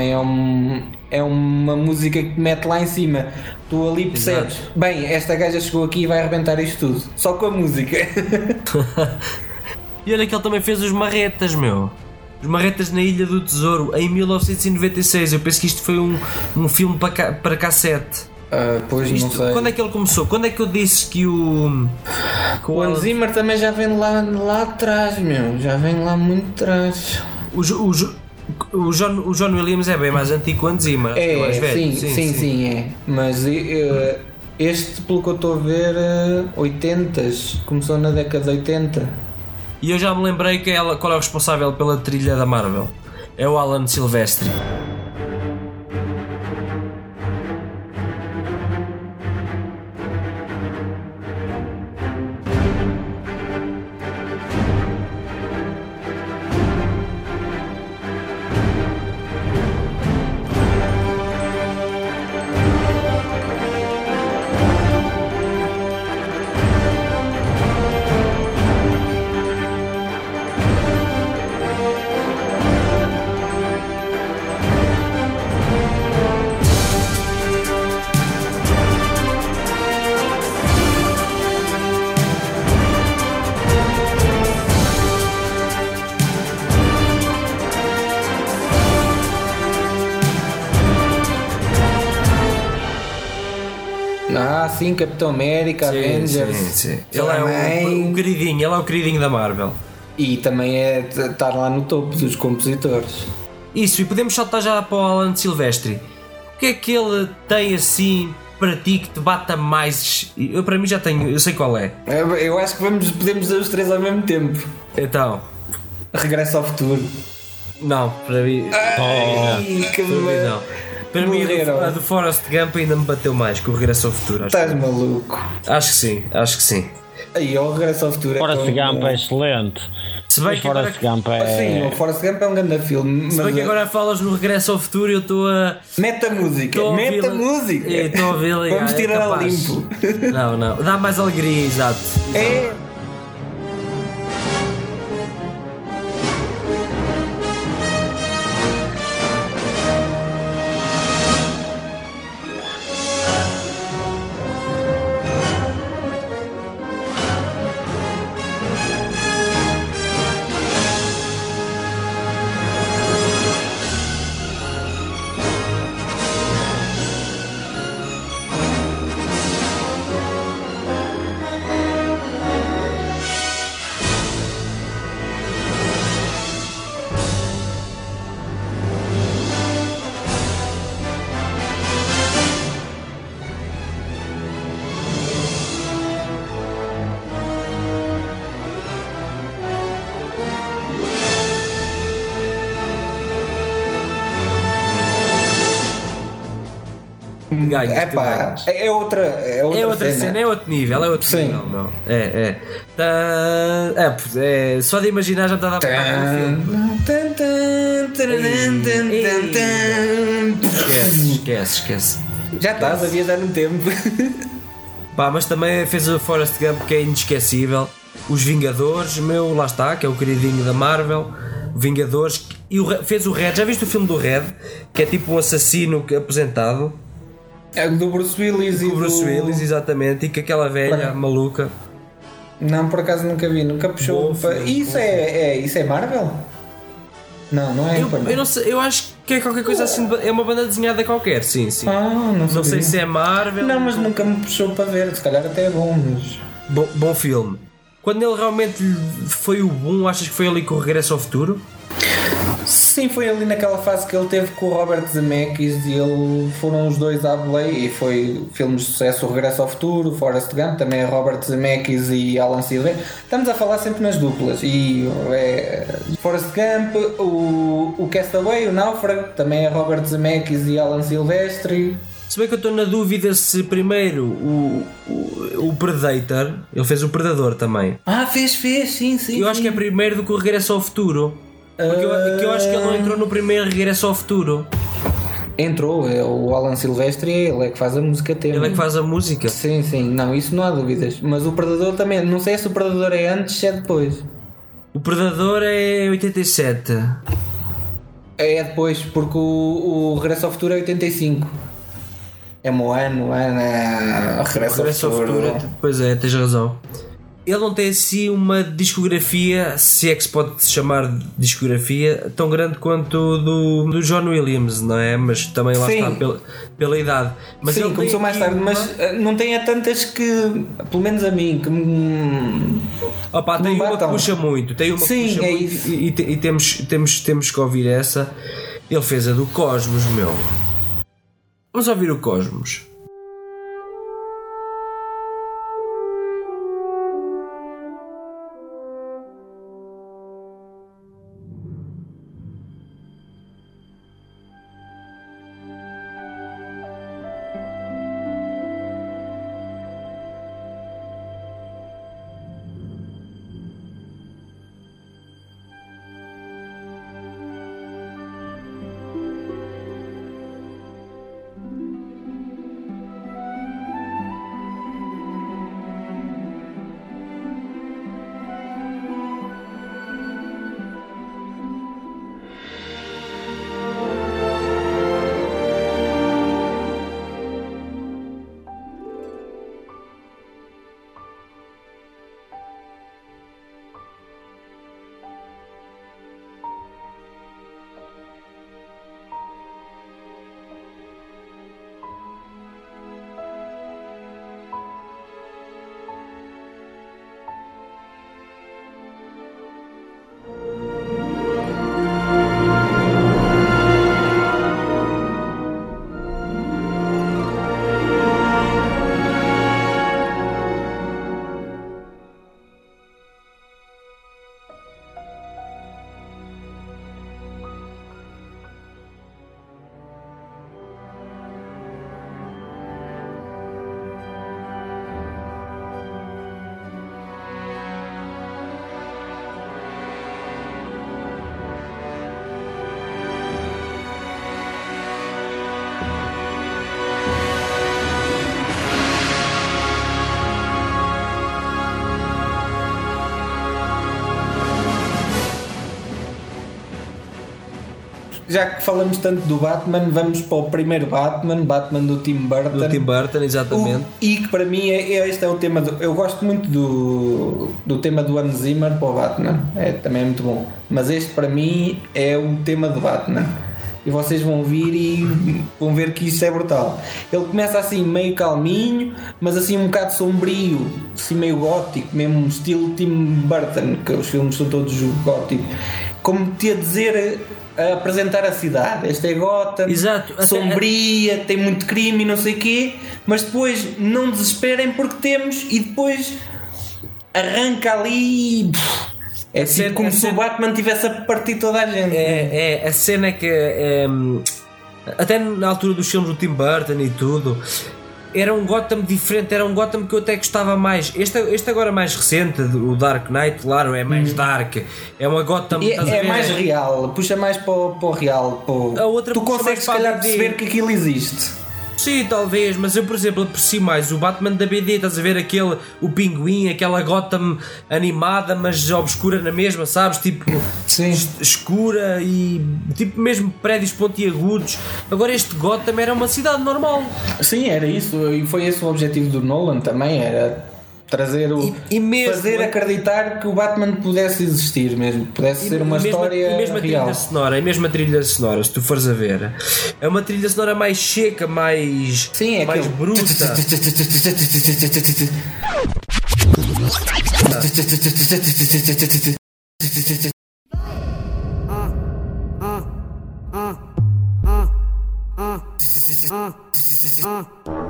Speaker 3: Também é, um, é uma música que te mete lá em cima. Tu ali percebes, bem, esta gaja chegou aqui e vai arrebentar isto tudo. Só com a música.
Speaker 1: E olha que ele também fez os Marretas, meu. Os Marretas na Ilha do Tesouro, em 1996. Eu penso que isto foi um, um filme para, ca, para cassete.
Speaker 3: Ah, pois não
Speaker 1: Isto-
Speaker 3: sei.
Speaker 1: quando é que ele começou? Quando é que eu disse que o. que
Speaker 3: O Hans Zimmer também já vem lá, lá atrás, meu. Já vem lá muito atrás.
Speaker 1: O, Jo- o, Jo- o, John, o John Williams é bem mais antigo que o Hans Zimmer.
Speaker 3: É,
Speaker 1: mais velho.
Speaker 3: sim, sim, sim, é. Mas eh, este, pelo que eu estou a ver, eh, 80s. Começou na década de 80.
Speaker 1: E eu já me lembrei que ela, qual é o responsável pela trilha da Marvel. É o Alan Silvestri.
Speaker 3: Ah, sim, Capitão América, Avengers.
Speaker 1: Sim, sim. Ele é
Speaker 3: Também-
Speaker 1: o, o queridinho, ele é o queridinho da Marvel.
Speaker 3: E também é estar lá no topo dos compositores.
Speaker 1: Isso, e podemos saltar já para o Alan Silvestri. O que é que ele tem assim para ti que te bata mais? Eu para mim já tenho, eu sei qual é.
Speaker 3: Eu eu acho que vamos, podemos dizer os três ao mesmo tempo.
Speaker 1: Então,
Speaker 3: Regresso ao futuro.
Speaker 1: não, para mim,
Speaker 3: Ai, que
Speaker 1: para mim
Speaker 3: me-
Speaker 1: não. Para mim a do, a Forrest Gump ainda me bateu mais que o Regresso ao Futuro. Acho,
Speaker 3: Estás maluco.
Speaker 1: acho que sim, acho que sim.
Speaker 3: Aí, o Regresso ao futuro é
Speaker 2: Forrest Gump
Speaker 3: bom.
Speaker 2: é excelente.
Speaker 1: Se bem
Speaker 2: Mas
Speaker 1: que agora,
Speaker 2: Forrest Gump
Speaker 3: Ah, Sim,
Speaker 2: é.
Speaker 3: o Forrest Gump é um grande filme.
Speaker 1: se
Speaker 3: Mas
Speaker 1: bem que agora falas no Regresso ao Futuro, eu estou a.
Speaker 3: Mete a música,
Speaker 1: a
Speaker 3: mete a música.
Speaker 1: É, Estou a ouvi-la,
Speaker 3: Vamos
Speaker 1: é
Speaker 3: tirar a
Speaker 1: capaz.
Speaker 3: limpo.
Speaker 1: Não, não. Dá mais alegria, exato.
Speaker 3: É.
Speaker 1: ganhas.
Speaker 3: É pá,
Speaker 1: ganhas.
Speaker 3: é é outra, é outra,
Speaker 1: É outra cena. é outro nível, é outro
Speaker 3: Sim.
Speaker 1: nível, meu. É, é. Tá, é, é. Só de imaginar já está a dar um. Esquece, esquece, esquece.
Speaker 3: Já estás a viajar no tempo.
Speaker 1: Pá, mas também fez o Forrest Gump que é inesquecível. Os Vingadores, meu, lá está, que é o queridinho da Marvel. Vingadores. E o, fez o Red. Já viste o filme do Red? Que é tipo um assassino que- apresentado.
Speaker 3: É do Bruce Willis e
Speaker 1: O Bruce
Speaker 3: do...
Speaker 1: Willis, exatamente. E que aquela velha
Speaker 3: Para-
Speaker 1: maluca.
Speaker 3: Não, por acaso nunca vi, nunca puxou. Isso é, é, isso é Marvel? Não, não é.
Speaker 1: Eu, eu não sei, eu acho que é qualquer coisa assim. É uma banda desenhada qualquer, sim, sim.
Speaker 3: Ah, não,
Speaker 1: Não
Speaker 3: sabia.
Speaker 1: sei se é Marvel.
Speaker 3: Não, mas nunca me puxou para ver. Se calhar até é bom, mas.
Speaker 1: Bom, bom filme. Quando ele realmente foi o bom, achas que foi ali com o Regresso ao Futuro?
Speaker 3: Sim, foi ali naquela fase que ele teve com o Robert Zemeckis e ele foram os dois à Blay e foi filmes de sucesso O Regresso ao Futuro, Forrest Gump, também é Robert Zemeckis e Alan Silvestre. Estamos a falar sempre nas duplas e é, Forrest Gump, o, o Castaway, o Náufrago, também é Robert Zemeckis e Alan Silvestre.
Speaker 1: Se bem que eu estou na dúvida se primeiro o, o, o Predator, ele fez o Predador também.
Speaker 3: Ah, fez, fez, sim, sim.
Speaker 1: Eu acho que é primeiro do que o Regresso ao Futuro. Porque eu, que eu acho que ele não entrou no primeiro Regresso ao Futuro.
Speaker 3: Entrou, é o Alan Silvestre, ele é que faz a música tema.
Speaker 1: Ele é que faz a música.
Speaker 3: Sim, sim, não, isso não há dúvidas. Mas o Predador também, não sei se o Predador é antes ou é depois.
Speaker 1: O Predador é 87.
Speaker 3: É depois, porque o, o Regresso ao Futuro é 85. É Moano, Ana, Regresso,
Speaker 1: Regresso
Speaker 3: ao
Speaker 1: ao
Speaker 3: Futuro.
Speaker 1: Futuro. Pois é, tens razão. Ele não tem assim uma discografia, se é que se pode chamar de discografia, tão grande quanto do, do John Williams, não é? Mas também lá
Speaker 3: Sim.
Speaker 1: está pela, pela idade. Mas
Speaker 3: Sim, começou mais tarde,
Speaker 1: uma-
Speaker 3: mas eh, não tem a tantas que, pelo menos a mim, que me.
Speaker 1: Opa,
Speaker 3: que
Speaker 1: tem
Speaker 3: me
Speaker 1: uma que
Speaker 3: batam.
Speaker 1: puxa muito, tem uma
Speaker 3: Sim,
Speaker 1: que puxa
Speaker 3: é
Speaker 1: muito e, e e temos, temos, temos que ouvir essa. Ele fez a do Cosmos, meu. Vamos ouvir o Cosmos.
Speaker 3: Já que falamos tanto do Batman, vamos para o primeiro Batman, Batman do Tim Burton.
Speaker 1: Do Tim Burton, exatamente.
Speaker 3: O- e que para mim é, é- este é o tema do, eu gosto muito do, do tema do Hans Zimmer para o Batman é, também é muito bom mas este para mim é o tema do Batman e vocês vão vir e vão ver que isso é brutal ele começa assim meio calminho mas assim um bocado sombrio assim meio gótico mesmo estilo Tim Burton que os filmes são todos góticos como te a dizer a apresentar a cidade esta é Gotham
Speaker 1: Exato. Até-
Speaker 3: sombria tem muito crime e não sei o quê, mas depois não desesperem porque temos e depois arranca ali e é tipo
Speaker 1: cena-
Speaker 3: como se o
Speaker 1: cena-
Speaker 3: Batman tivesse a partir toda a gente.
Speaker 1: É, é, a cena é que é, hum, até na altura dos filmes do Tim Burton e tudo, era um Gotham diferente, era um Gotham que eu até gostava mais. Este, este agora mais recente, o Dark Knight, claro, é mais dark. É uma Gotham.
Speaker 3: E é
Speaker 1: ver?
Speaker 3: mais real, puxa mais para o, para o real. Para o-
Speaker 1: A outra
Speaker 3: tu consegues se calhar perceber que aquilo existe.
Speaker 1: Sim, talvez, mas eu, por exemplo, aprecio mais o Batman da BD. Estás a ver aquele, o pinguim, aquela Gotham animada, mas obscura na mesma, sabes? Tipo,
Speaker 3: Sim.
Speaker 1: es- escura e tipo mesmo prédios pontiagudos. Agora, este Gotham era uma cidade normal.
Speaker 3: Sim, era isso, e foi esse o objetivo do Nolan também, era trazer o.
Speaker 1: E- e mesmo-
Speaker 3: fazer acreditar que o Batman pudesse existir mesmo, pudesse ser uma
Speaker 1: e mesmo,
Speaker 3: história
Speaker 1: e mesmo a
Speaker 3: real.
Speaker 1: trilha sonora, e mesmo a trilha sonora, se tu fores a ver, é uma trilha sonora mais seca, mais,
Speaker 3: Sim, é
Speaker 1: mais
Speaker 3: aquele-
Speaker 1: bruta.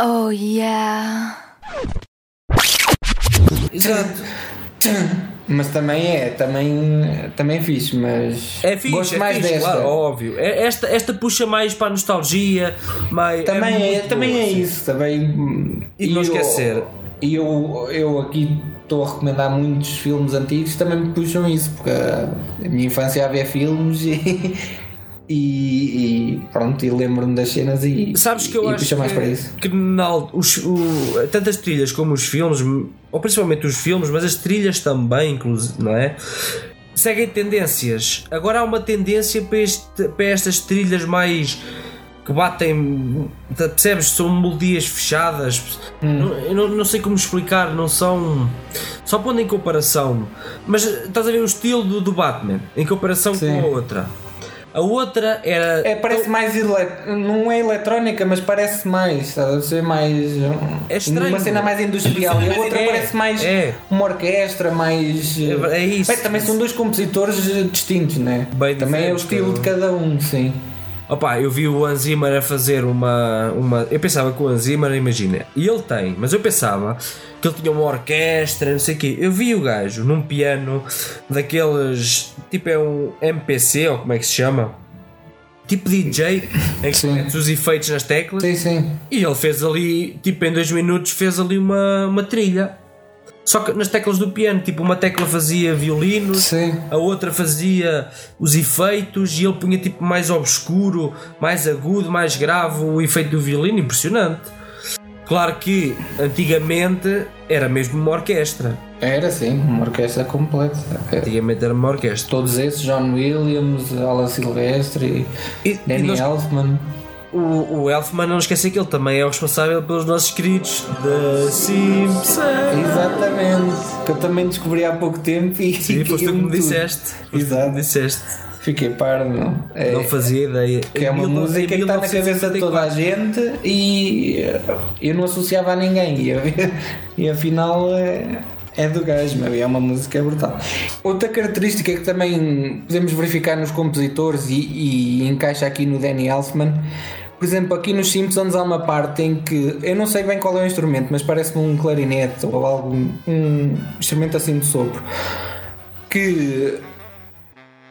Speaker 5: Oh yeah.
Speaker 3: Mas também é, também, também é fixe, mas
Speaker 1: É fixe,
Speaker 3: gosto
Speaker 1: é
Speaker 3: mais
Speaker 1: fixe,
Speaker 3: desta.
Speaker 1: claro, óbvio. É- Esta, esta puxa mais para a nostalgia, mais,
Speaker 3: Também é,
Speaker 1: muito
Speaker 3: também
Speaker 1: boa,
Speaker 3: é
Speaker 1: assim.
Speaker 3: isso, também.
Speaker 1: E não
Speaker 3: eu-
Speaker 1: esquecer.
Speaker 3: E eu, eu aqui estou a recomendar muitos filmes antigos que também me puxam isso, porque a minha infância havia filmes e, e, e pronto, e lembro-me das cenas e,
Speaker 1: Sabes que eu
Speaker 3: e
Speaker 1: acho
Speaker 3: puxa mais
Speaker 1: que,
Speaker 3: para isso.
Speaker 1: que na os, o, tanto as trilhas como os filmes, ou principalmente os filmes, mas as trilhas também, inclusive, não é? Seguem tendências. Agora há uma tendência para, este, para estas trilhas mais que batem, percebes? São melodias fechadas.
Speaker 3: Hum.
Speaker 1: Não, não sei como explicar, não são. Só pondo em comparação, mas estás a ver o estilo do, do Batman em comparação
Speaker 3: Sim.
Speaker 1: com a outra. A outra era.
Speaker 3: É, parece mais ele... não é eletrónica, mas parece mais, a ser mais
Speaker 1: É estranho.
Speaker 3: uma cena mais industrial e a outra
Speaker 1: É,
Speaker 3: parece mais
Speaker 1: é.
Speaker 3: uma orquestra, mais
Speaker 1: É- é isso.
Speaker 3: Bem, também são dois compositores distintos, né?
Speaker 1: Bem
Speaker 3: também é o estilo de
Speaker 1: cada
Speaker 3: um, sim.
Speaker 1: Opa, eu vi o Hans Zimmer a fazer uma, uma. Eu pensava que o Hans Zimmer, imagina, e ele tem, mas eu pensava que ele tinha uma orquestra, não sei o quê. Eu vi o gajo num piano daqueles. Tipo, é um MPC, ou como é que se chama? Tipo DJ, em que metes os efeitos nas teclas.
Speaker 3: Sim, sim.
Speaker 1: E ele fez ali, tipo, em dois minutos, fez ali uma, uma trilha. Só que nas teclas do piano, tipo, uma tecla fazia violinos,
Speaker 3: Sim.
Speaker 1: a outra fazia os efeitos e ele punha tipo mais obscuro, mais agudo, mais grave o efeito do violino, impressionante. Claro que antigamente era mesmo uma orquestra.
Speaker 3: Era sim, uma orquestra completa.
Speaker 1: Antigamente era uma orquestra.
Speaker 3: Todos esses, John Williams, Alan Silvestre,
Speaker 1: E, e
Speaker 3: Danny
Speaker 1: nós-
Speaker 3: Elfman.
Speaker 1: O, o Elfman, não esqueça que ele também é o responsável pelos nossos queridos The Simpsons.
Speaker 3: Exatamente, que eu também descobri há pouco tempo e
Speaker 1: Sim, foste tu que me disseste. Que me
Speaker 3: Exato.
Speaker 1: disseste.
Speaker 3: Fiquei pardo, não. É,
Speaker 1: Não fazia ideia.
Speaker 3: que é uma
Speaker 1: mil-
Speaker 3: música que está na cabeça de toda a
Speaker 1: 1974.
Speaker 3: gente e eh, eu não associava a ninguém e, e afinal é, é do gajo, mas é uma música brutal. Outra característica que também podemos verificar nos compositores e, e encaixa aqui no Danny Elfman, por exemplo, aqui nos Simpsons há uma parte em que eu não sei bem qual é o instrumento, mas parece-me um clarinete ou algo, um instrumento assim de sopro que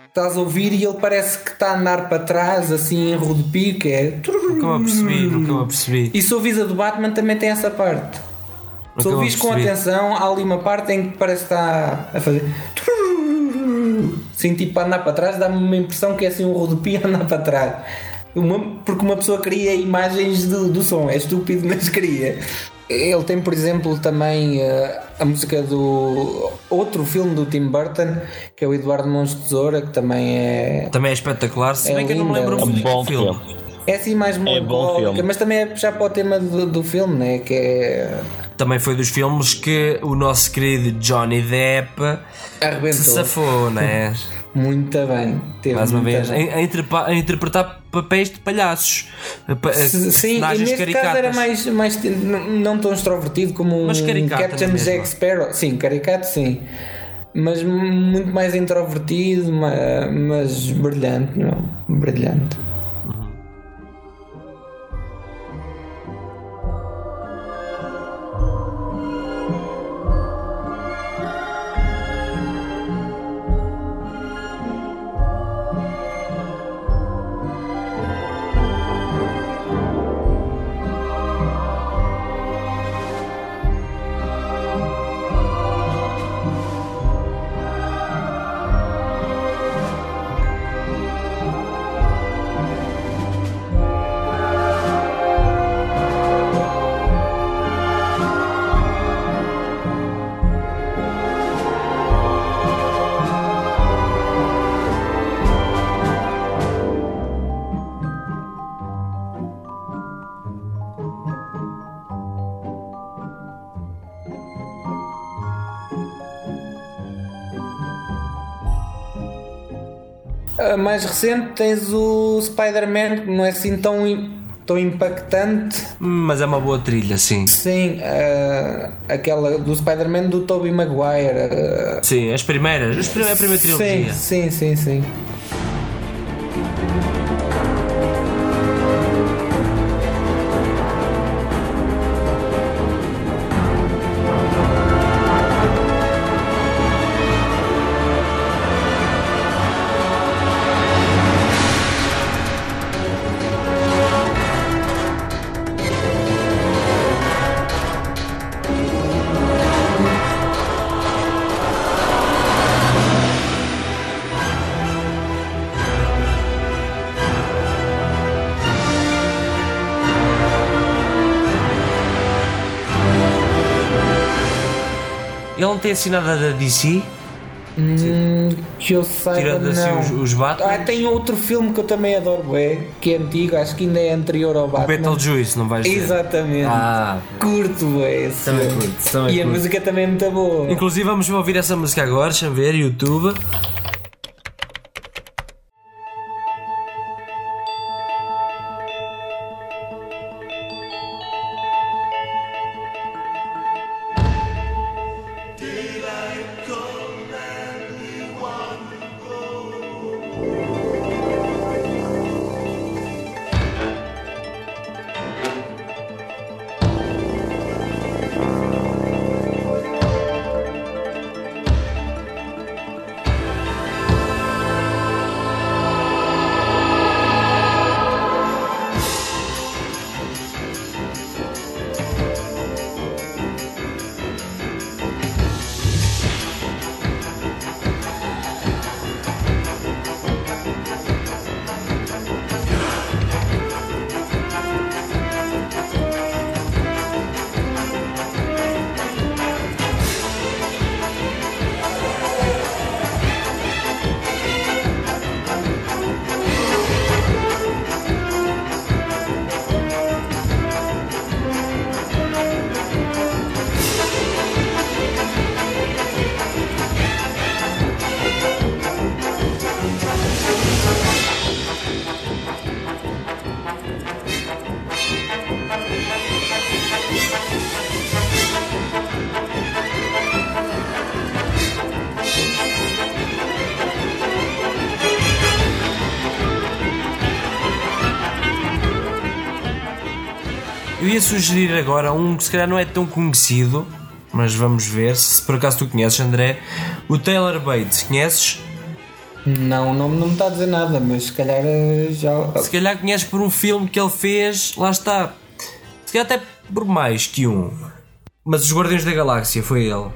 Speaker 3: estás a ouvir e ele parece que está a andar para trás, assim em rodopio, que é.
Speaker 1: Nunca me apercebi, nunca me apercebi.
Speaker 3: E se ouvis a do Batman também tem essa parte. Se ouvis com atenção, há ali uma parte em que parece que está a fazer. Sim, tipo a andar para trás, dá-me uma impressão que é assim um rodopio a andar para trás. Uma- porque uma pessoa cria imagens do, do som, é estúpido, mas cria. Ele tem, por exemplo, também eh, a música do outro filme do Tim Burton, que é o Eduardo de Tesoura, que também é,
Speaker 1: Também é espetacular, se
Speaker 3: É
Speaker 1: bem que eu não me
Speaker 3: linda.
Speaker 1: lembro
Speaker 2: É um
Speaker 1: muito
Speaker 2: bom
Speaker 1: filme.
Speaker 2: filme.
Speaker 3: é assim mais
Speaker 2: É bom
Speaker 3: melancólica,
Speaker 2: filme.
Speaker 3: mas também é puxar para o tema do, do filme, né? que é
Speaker 1: Também foi dos filmes que o nosso querido Johnny Depp se
Speaker 3: arrebentou
Speaker 1: safou, né?
Speaker 3: muito bem. Teve
Speaker 1: Mais uma vez, a, interpa- a interpretar papéis de palhaços. Pa-
Speaker 3: Sim, e neste caso era
Speaker 1: caricatas.
Speaker 3: mais, mais não tão extrovertido como um
Speaker 1: Mas
Speaker 3: Captain. Jack Sparrow. Sim, caricato sim. mas muito mais introvertido, ma- mas brilhante, não? Brilhante. Mais recente tens o Spider-Man, que não é assim tão, tão impactante.
Speaker 1: Mas é uma boa trilha, sim.
Speaker 3: Sim, ah, aquela do Spider-Man do Tobey Maguire. ah,
Speaker 1: Sim, as primeiras, as prime- a primeira trilogia.
Speaker 3: Sim, sim, sim, sim.
Speaker 1: Tem assim nada da DC,
Speaker 3: Hum, que eu saiba,
Speaker 1: tirando assim
Speaker 3: não.
Speaker 1: os, os Batman.
Speaker 3: Ah, tem outro filme que eu também adoro, é, que é antigo, acho que ainda é anterior ao Batman.
Speaker 1: Beetlejuice, não vais dizer.
Speaker 3: Exatamente.
Speaker 1: Ah,
Speaker 3: Curto é esse.
Speaker 1: Também curto, também
Speaker 3: e a
Speaker 1: curto.
Speaker 3: música também é muito boa.
Speaker 1: inclusive vamos ouvir essa música agora, deixa-me ver, YouTube. Eu ia sugerir agora um que se calhar não é tão conhecido, mas vamos ver se por acaso tu conheces, André. O Taylor Bates, conheces?
Speaker 3: Não, o nome não me está a dizer nada, mas se calhar eh, já.
Speaker 1: Se calhar conheces por um filme que ele fez, lá está. Se calhar até por mais que um. Mas os Guardiões da Galáxia foi ele.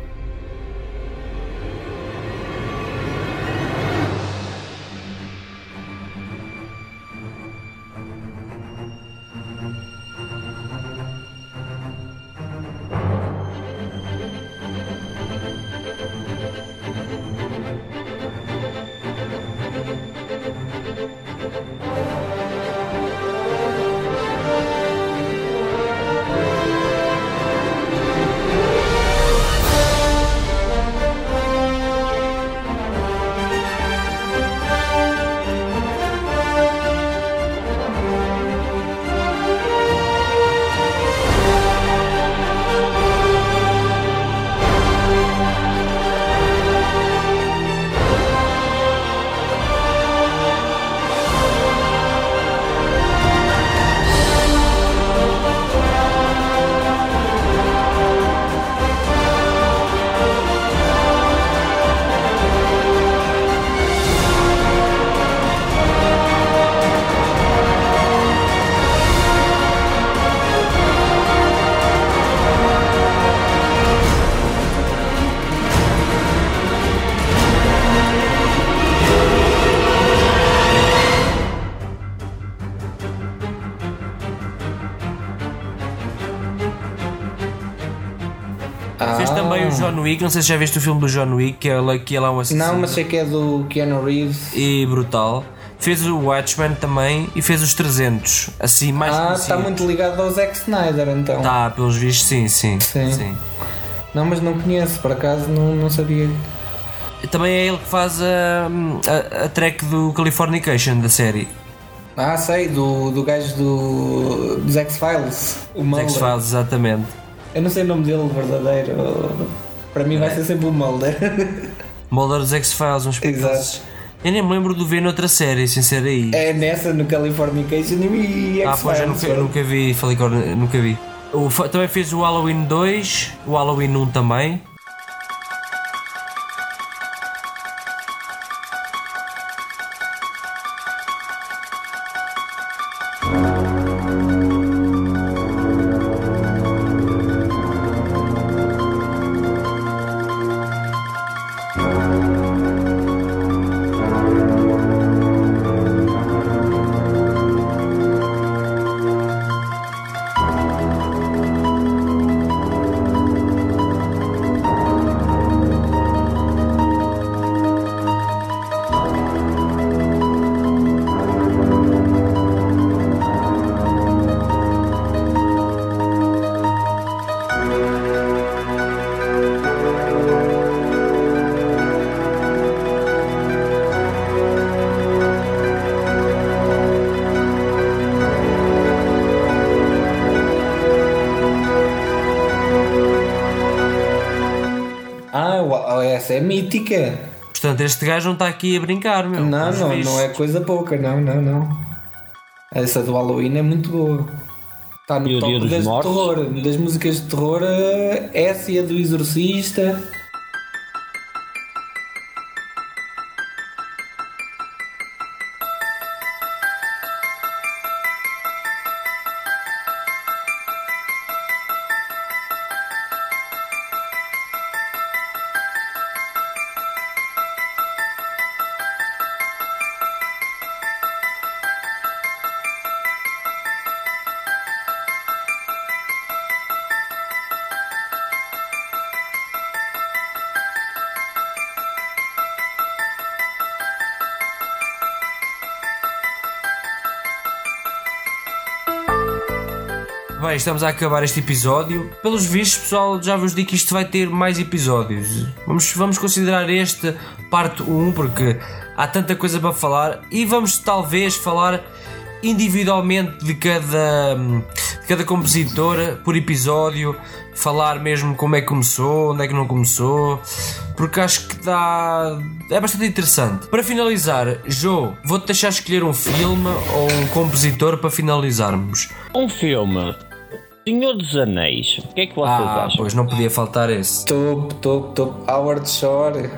Speaker 1: Wick, não sei se já viste o filme do John Wick, que ele, que ele é um assassino.
Speaker 3: Não, mas sei que é do Keanu Reeves.
Speaker 1: E brutal. Fez o Watchmen também e fez os 300. Assim, mais
Speaker 3: Ah, está muito ligado ao Zack Snyder então.
Speaker 1: Tá, pelos vistos, sim, sim.
Speaker 3: Sim. Não, mas não conheço, por acaso não, não sabia.
Speaker 1: Também é ele que faz a, a, a track do Californication da série.
Speaker 3: Ah, sei, do, do gajo do, dos X-Files. O.
Speaker 1: X-Files, exatamente.
Speaker 3: Eu não sei o nome dele verdadeiro. Para mim vai ser sempre o Mulder.
Speaker 1: Mulder dos X-Files, uns
Speaker 3: Exato.
Speaker 1: Eu nem me lembro de ver noutra série, sem ser aí.
Speaker 3: É nessa, no Californication e
Speaker 1: ah, pois eu nunca, eu nunca vi, falei que nunca vi. O, também fez o Halloween 2, o Halloween 1 também. Portanto, este gajo não está aqui a brincar, meu.
Speaker 3: Não, não, não é coisa pouca, não, não, não. Essa do Halloween é muito boa. Está no
Speaker 2: E o
Speaker 3: top
Speaker 2: Dia dos
Speaker 3: das terror. Das músicas de terror, eh, essa e a do Exorcista.
Speaker 1: Estamos a acabar este episódio. Pelos vistos, pessoal, já vos digo que isto vai ter mais episódios. Vamos, vamos considerar este parte 1, porque há tanta coisa para falar. E vamos talvez falar individualmente de cada, de cada compositora por episódio. Falar mesmo como é que começou, onde é que não começou. Porque acho que dá. É bastante interessante. Para finalizar, Jo, vou-te deixar escolher um filme ou um compositor para finalizarmos.
Speaker 2: Um filme. Senhor dos Anéis. O que é que vocês
Speaker 1: Ah,
Speaker 2: acham?
Speaker 1: pois não podia faltar esse.
Speaker 3: Top, top, top. Howard Shore.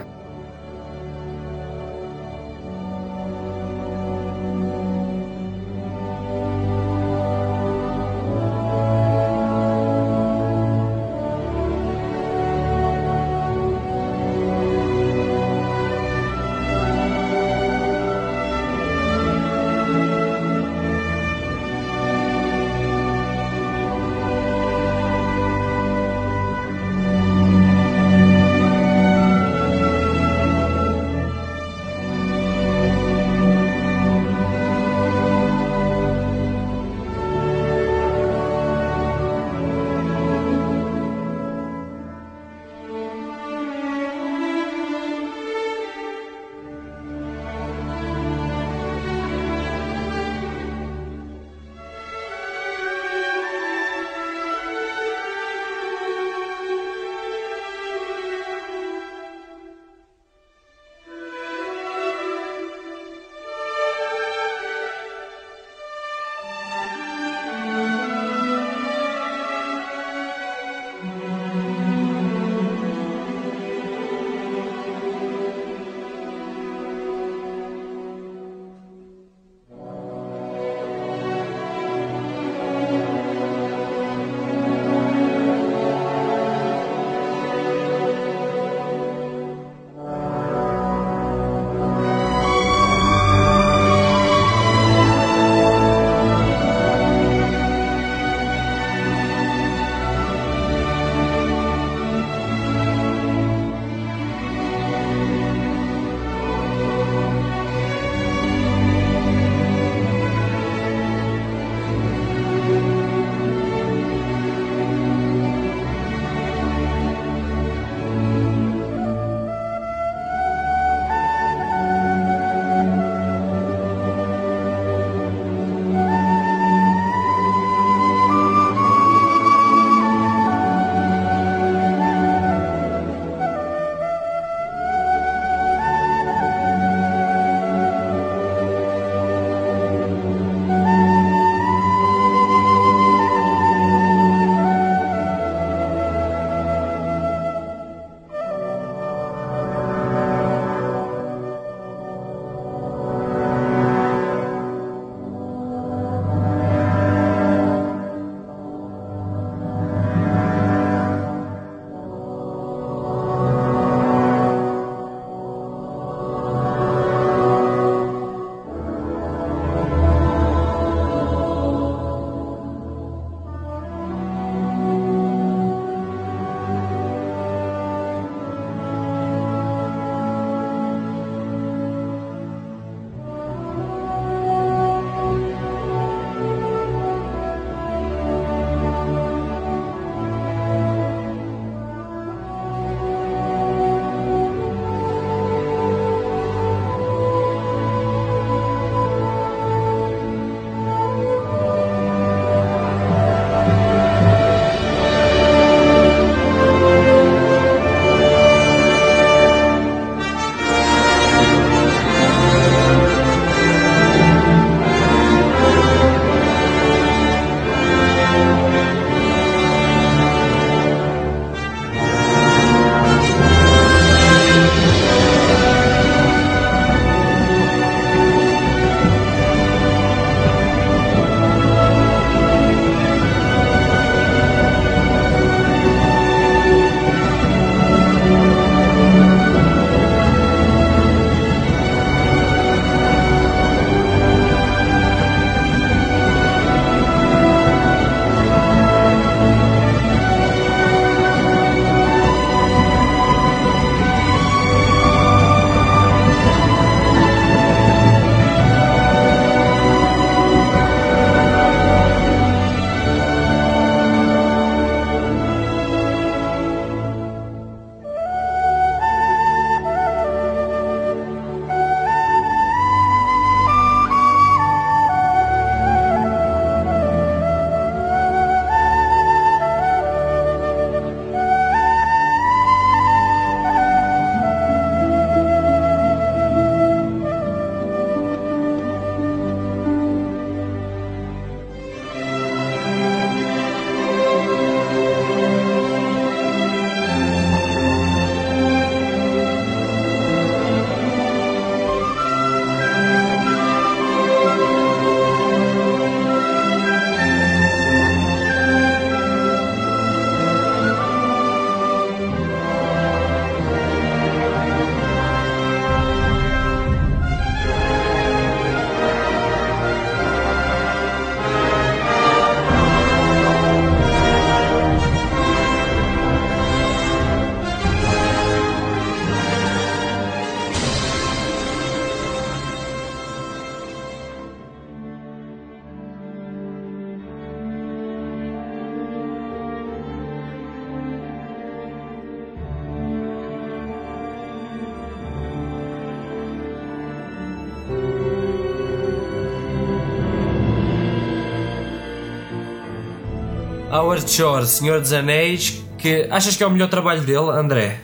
Speaker 1: Howard Shore, Senhor dos Anéis, que achas que é o melhor trabalho dele, André?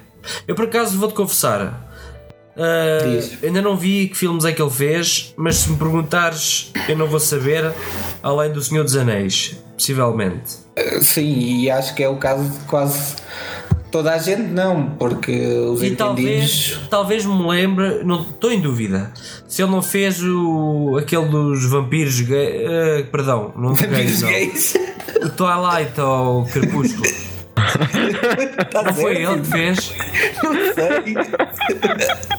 Speaker 1: Eu por acaso vou-te confessar. ah,
Speaker 3: Diz.
Speaker 1: ainda não vi que filmes é que ele fez, mas se me perguntares, eu não vou saber, além do Senhor dos Anéis, possivelmente.
Speaker 3: Sim, e acho que é o caso de quase toda a gente, não, porque os
Speaker 1: E
Speaker 3: entendidos.
Speaker 1: talvez, talvez me lembre, não estou em dúvida, se ele não fez o aquele dos vampiros gay, ah, perdão, não
Speaker 3: Vampiros
Speaker 1: gays, não.
Speaker 3: gays.
Speaker 1: o Twilight ou o Crepúsculo.
Speaker 3: Tá
Speaker 1: Não foi ele que fez?
Speaker 3: Não sei.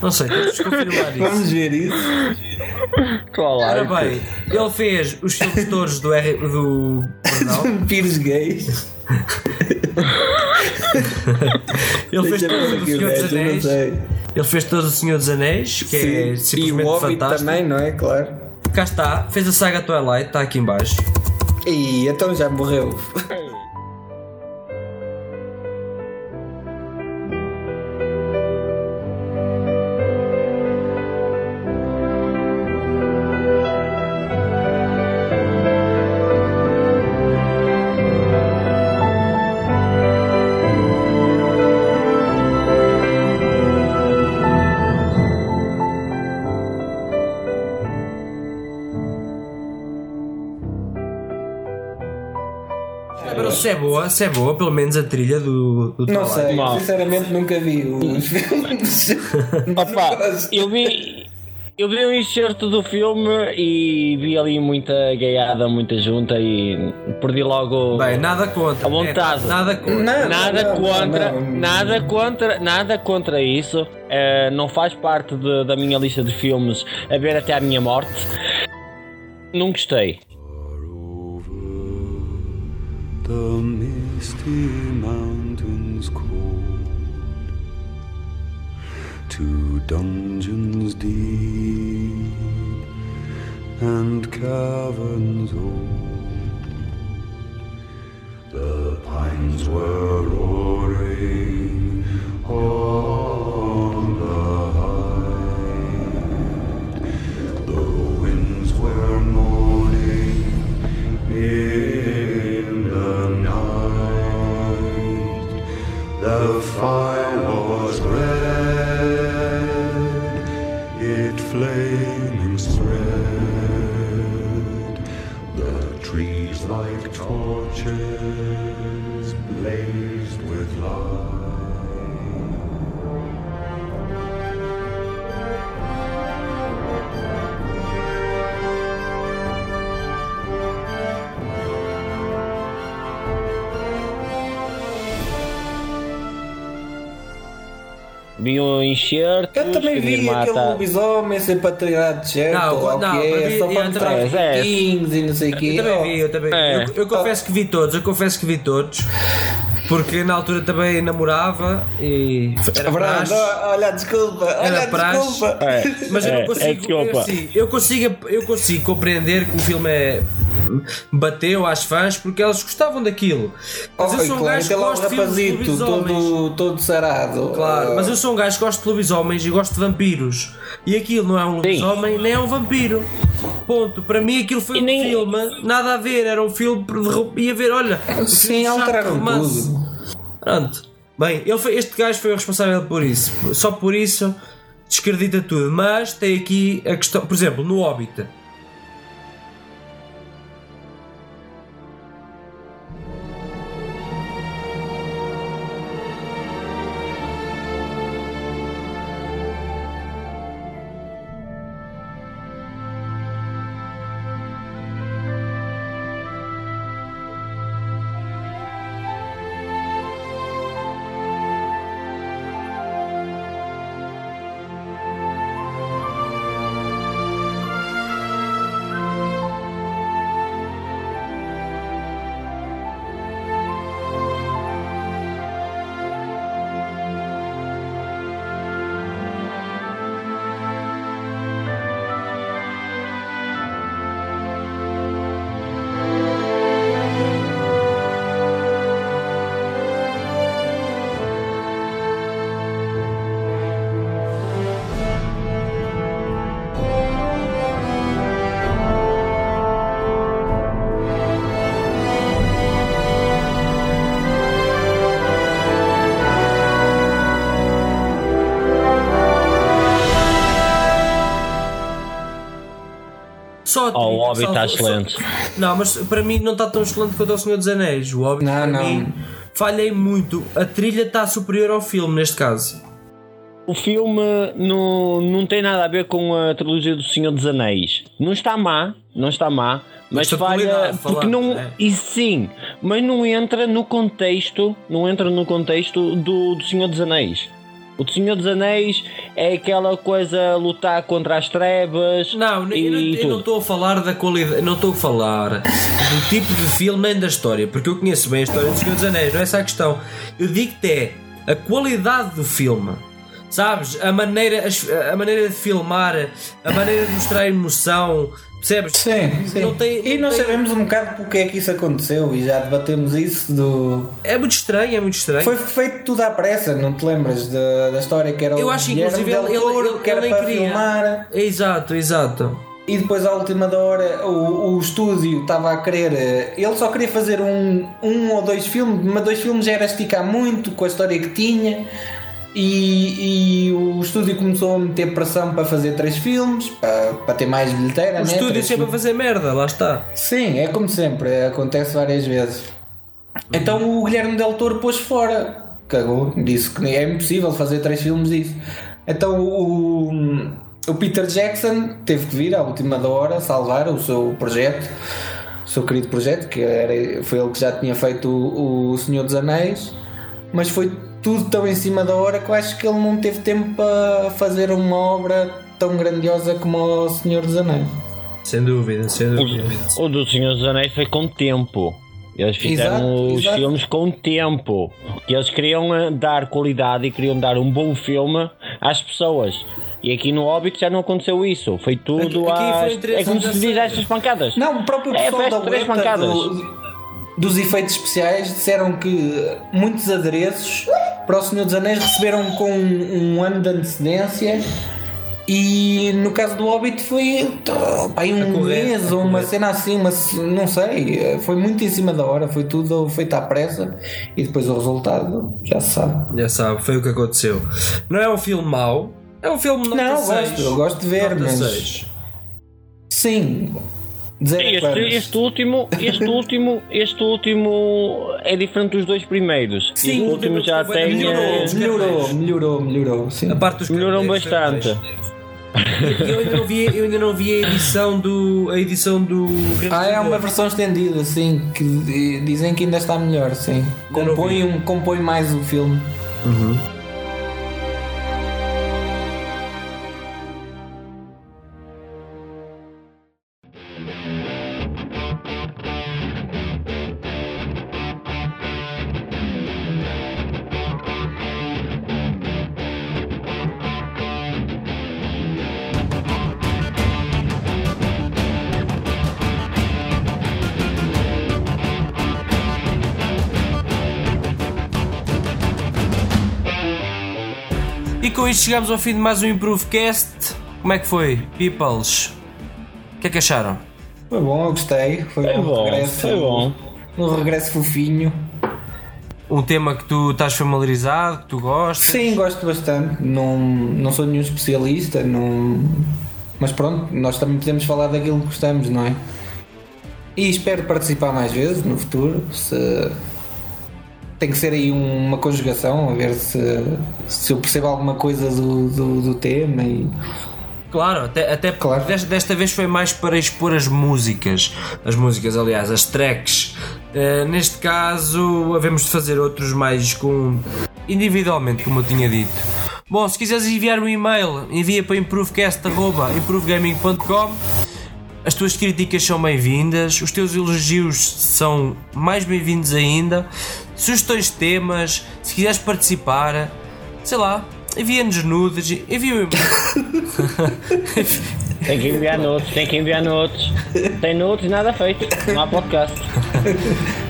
Speaker 1: Não sei, temos que confirmar isso.
Speaker 3: Vamos ver isso.
Speaker 1: Ora
Speaker 2: Twilight.
Speaker 1: bem, ele fez os filmes todos do, R, do perdão,
Speaker 3: Vampiros gays.
Speaker 1: ele fez todos
Speaker 3: ver
Speaker 1: o
Speaker 3: aqui o
Speaker 1: Senhor dos Anéis.
Speaker 3: sei.
Speaker 1: Ele fez todos o Senhor dos Anéis, que é
Speaker 3: Sim. E o
Speaker 1: simplesmente
Speaker 3: Hobbit
Speaker 1: fantástico.
Speaker 3: também, não é? Claro.
Speaker 1: Cá está, fez a saga Twilight, está aqui em baixo.
Speaker 3: E então já morreu.
Speaker 1: Se é boa, se é boa, pelo menos a trilha do, do
Speaker 3: Não
Speaker 1: Twilight.
Speaker 3: sei,
Speaker 2: Mal.
Speaker 3: sinceramente nunca vi os filmes.
Speaker 2: Opa, eu vi. Eu vi um enxerto do filme e vi ali muita gaiada, muita junta e perdi logo
Speaker 1: Bem, nada contra.
Speaker 2: a vontade.
Speaker 1: É, nada contra.
Speaker 3: Não,
Speaker 2: Nada
Speaker 3: não,
Speaker 2: contra,
Speaker 3: não, não.
Speaker 2: nada contra, nada contra isso. Eh, não faz parte de- da minha lista de filmes a ver até à minha morte. Não gostei.
Speaker 5: The misty mountains cold to dungeons deep and caverns old. The pines were roaring on
Speaker 2: Vi um enxerto.
Speaker 3: Eu também vi aquele lobisomem sempre a tirar de certo,
Speaker 1: Não, não,
Speaker 3: que é,
Speaker 1: eu vi-
Speaker 3: só para mostrar os
Speaker 2: é.
Speaker 3: vikings e não sei o quê.
Speaker 1: Eu também vi, eu também vi.
Speaker 2: É.
Speaker 1: Eu, eu confesso que vi todos, eu confesso que vi todos. Porque na altura também namorava e era
Speaker 3: É
Speaker 1: praxe.
Speaker 3: olha, desculpa, olha,
Speaker 1: praxe.
Speaker 3: desculpa.
Speaker 2: É,
Speaker 1: Mas eu
Speaker 2: é,
Speaker 1: não consigo,
Speaker 2: é
Speaker 1: eu, assim, eu consigo, eu consigo compreender que o filme é bateu às fãs porque elas gostavam daquilo. Mas
Speaker 3: Oh,
Speaker 1: eu sou um
Speaker 3: claro,
Speaker 1: gajo que gosto de filmes de
Speaker 3: todo, todo sarado.
Speaker 1: Claro, mas eu sou um gajo que gosto de lobisomens e gosto de vampiros. E aquilo não é um lobisomem nem é um vampiro. Ponto. Para mim aquilo foi
Speaker 2: E
Speaker 1: um
Speaker 2: nem-
Speaker 1: filme, nada a ver, era um filme de ro- ia ver, olha.
Speaker 3: Sim, alteraram
Speaker 1: romance.
Speaker 3: tudo.
Speaker 1: Pronto. Bem, ele foi, este gajo foi o responsável por isso. Só por isso descredita tudo. Mas tem aqui a questão, por exemplo, no Hobbit. Só a
Speaker 2: Oh, o Hobbit está excelente.
Speaker 1: só- Não, mas para mim não está tão excelente quanto o Senhor dos Anéis. O Hobbit
Speaker 3: Não,
Speaker 1: para
Speaker 3: não.
Speaker 1: mim falhei muito. A trilha está superior ao filme neste caso.
Speaker 2: O filme não, não tem nada a ver com a trilogia do Senhor dos Anéis. Não está má, não está má, mas
Speaker 1: Esta
Speaker 2: falha porque não.
Speaker 1: né?
Speaker 2: E sim, mas não entra no contexto, não entra no contexto do, do Senhor dos Anéis. O do Senhor dos Anéis é aquela coisa lutar contra as trevas
Speaker 1: Não,
Speaker 2: e
Speaker 1: eu não- estou a falar da qualidade, não estou a falar do tipo de filme nem da história, porque eu conheço bem a história do Senhor dos Anéis, não é essa a questão. Eu digo-te é a qualidade do filme. Sabes? A maneira, a maneira de filmar, a maneira de mostrar emoção, percebes?
Speaker 3: Sim, sim.
Speaker 1: Não tem-
Speaker 3: e
Speaker 1: não
Speaker 3: nós
Speaker 1: tem-
Speaker 3: sabemos um bocado porque é que isso aconteceu e já debatemos isso do.
Speaker 1: É muito estranho, é muito estranho.
Speaker 3: Foi feito tudo à pressa, não te lembras da, da história que era
Speaker 1: eu acho que inclusive ele, ele, ele,
Speaker 3: que era
Speaker 1: ele
Speaker 3: para
Speaker 1: queria.
Speaker 3: filmar
Speaker 1: Exato, exato.
Speaker 3: e depois à última da hora o, o estúdio estava a querer eh, ele só queria fazer um, um ou dois filmes, mas dois filmes já era esticar muito com a história que tinha e, e o estúdio começou a meter pressão para fazer três filmes para, para ter mais bilheteira
Speaker 1: O
Speaker 3: né?
Speaker 1: estúdio
Speaker 3: Três
Speaker 1: sempre a fazer merda, lá está.
Speaker 3: Sim, é como sempre, acontece várias vezes. Então o Guilherme Del Toro pôs fora, cagou, disse que é impossível fazer três filmes disso. Então o, o Peter Jackson teve que vir à última da hora salvar o seu projeto, o seu querido projeto, que era, foi ele que já tinha feito o, o Senhor dos Anéis, mas foi tudo tão em cima da hora que eu acho que ele não teve tempo para fazer uma obra tão grandiosa como o Senhor dos Anéis.
Speaker 1: Sem dúvida, sem dúvida.
Speaker 2: O do Senhor dos Anéis foi com tempo. Eles fizeram
Speaker 3: Exato,
Speaker 2: os
Speaker 3: exato.
Speaker 2: filmes com tempo. Que eles queriam eh, dar qualidade e queriam dar um bom filme às pessoas. E aqui no Hobbit já não aconteceu isso. Foi tudo
Speaker 1: Aqui- foi
Speaker 2: É como se
Speaker 1: essas-
Speaker 2: diz estas pancadas.
Speaker 3: Não, o próprio
Speaker 2: É,
Speaker 3: pessoal
Speaker 2: foi
Speaker 3: da
Speaker 2: três pancadas.
Speaker 3: do- dos efeitos especiais disseram que muitos adereços para o Senhor dos Anéis receberam com um, um ano de antecedência e no caso do Hobbit foi pá, aí um
Speaker 1: correr,
Speaker 3: mês ou uma cena assim, mas não sei, foi muito em cima da hora, foi tudo feito à pressa e depois o resultado já se sabe.
Speaker 1: Já sabe, foi o que aconteceu. Não é um filme mau, é um filme nota
Speaker 3: Não, eu
Speaker 1: 6.
Speaker 3: gosto, eu gosto de ver,
Speaker 1: Nota
Speaker 3: mas
Speaker 1: 6.
Speaker 3: sim.
Speaker 2: Este, este último, este último, este último é diferente dos dois primeiros.
Speaker 1: Sim,
Speaker 2: este último já
Speaker 1: foi-
Speaker 2: tem.
Speaker 1: melhorou,
Speaker 2: eh,
Speaker 3: melhorou, melhorou, melhorou, sim.
Speaker 1: A parte dos foi
Speaker 2: bastante.
Speaker 1: Eu ainda, não vi, eu ainda não vi a edição do. a edição do.
Speaker 3: Ah, é uma versão estendida, sim, que di- dizem que ainda está melhor, sim. Compõe, um, compõe mais o filme.
Speaker 1: E chegamos ao fim de mais um Improvecast. Como é que foi, peoples? O que é que acharam?
Speaker 3: Foi bom, eu gostei. Foi,
Speaker 2: Foi
Speaker 3: um
Speaker 2: bom,
Speaker 3: regresso.
Speaker 2: foi bom.
Speaker 3: Um regresso fofinho.
Speaker 1: Um tema que tu estás familiarizado, que tu gostas?
Speaker 3: Sim, gosto bastante. Não, não sou nenhum especialista, não... mas pronto, nós também podemos falar daquilo que gostamos, não é? E espero participar mais vezes no futuro. Se... Tem que ser aí uma conjugação, a ver se, se eu percebo alguma coisa do, do, do tema e
Speaker 1: Claro, até, até porque
Speaker 3: Claro.
Speaker 1: desta, desta vez foi mais para expor as músicas. As músicas, aliás, as tracks. Eh, neste caso, havemos de fazer outros mais com individualmente, como eu tinha dito. Bom, se quiseres enviar um e-mail, envia para improvecast.improvegaming.com. As tuas críticas são bem-vindas, os teus elogios são mais bem-vindos ainda. Sugestões de temas, se quiseres participar, sei lá, envia-nos nudes, envia um.
Speaker 2: Tem que enviar notes, tem que enviar notes. Tem notes, nada feito. Não há podcast.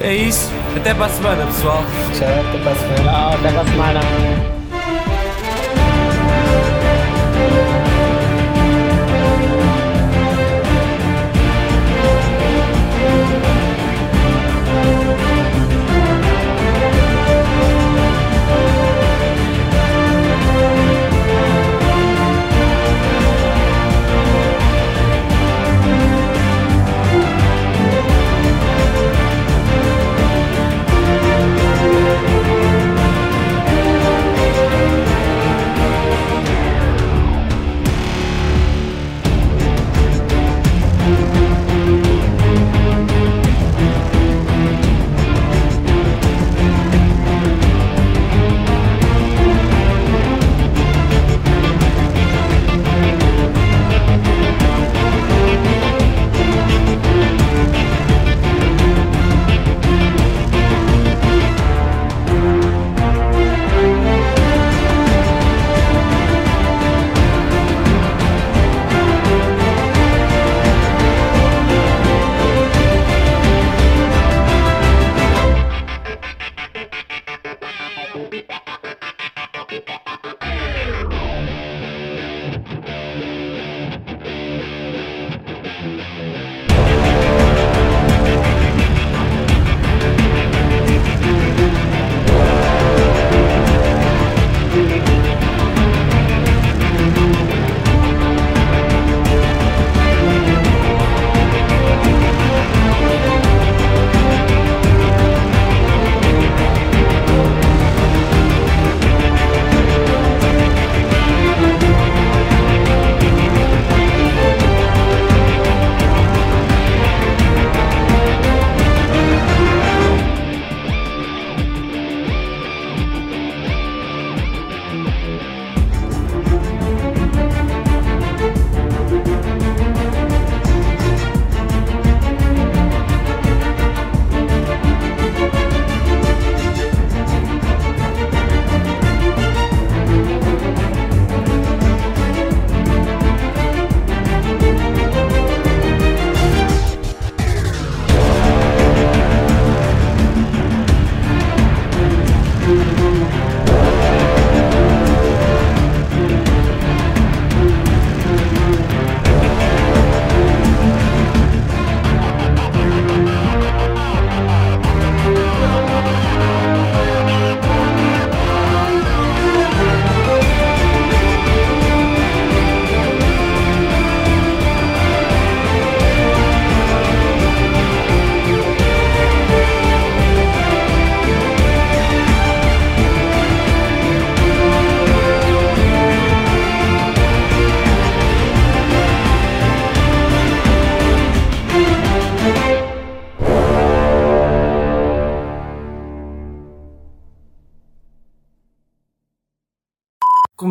Speaker 1: É isso. Até para a semana, pessoal.
Speaker 3: já até para a semana.
Speaker 2: Tchau, até para a semana.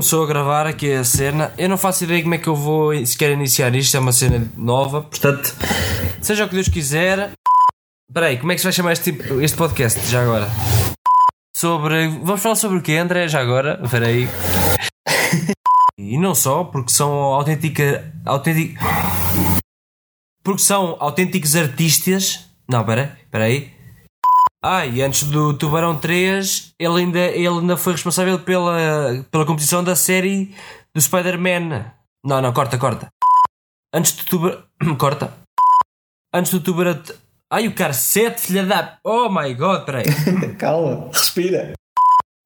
Speaker 1: Começou a gravar aqui a cena. Eu não faço ideia como é que eu vou sequer iniciar isto, é uma cena nova. Portanto, seja o que Deus quiser. Espera aí, como é que se vai chamar este, tipo- este podcast já agora? Sobre. Vamos falar sobre o quê, André? Já agora? Espera aí. E não só, porque são autêntica. autêntica porque são autênticos artistas. Não, espera espera aí. Ah, e antes do Tubarão 3, ele ainda, ele ainda foi responsável pela, pela competição da série do Spider-Man. Não, não, corta, corta. Antes do Tubarão. corta. Antes do Tubarão. Ai, o carcete, filha da. Oh my god, peraí.
Speaker 3: Calma, respira.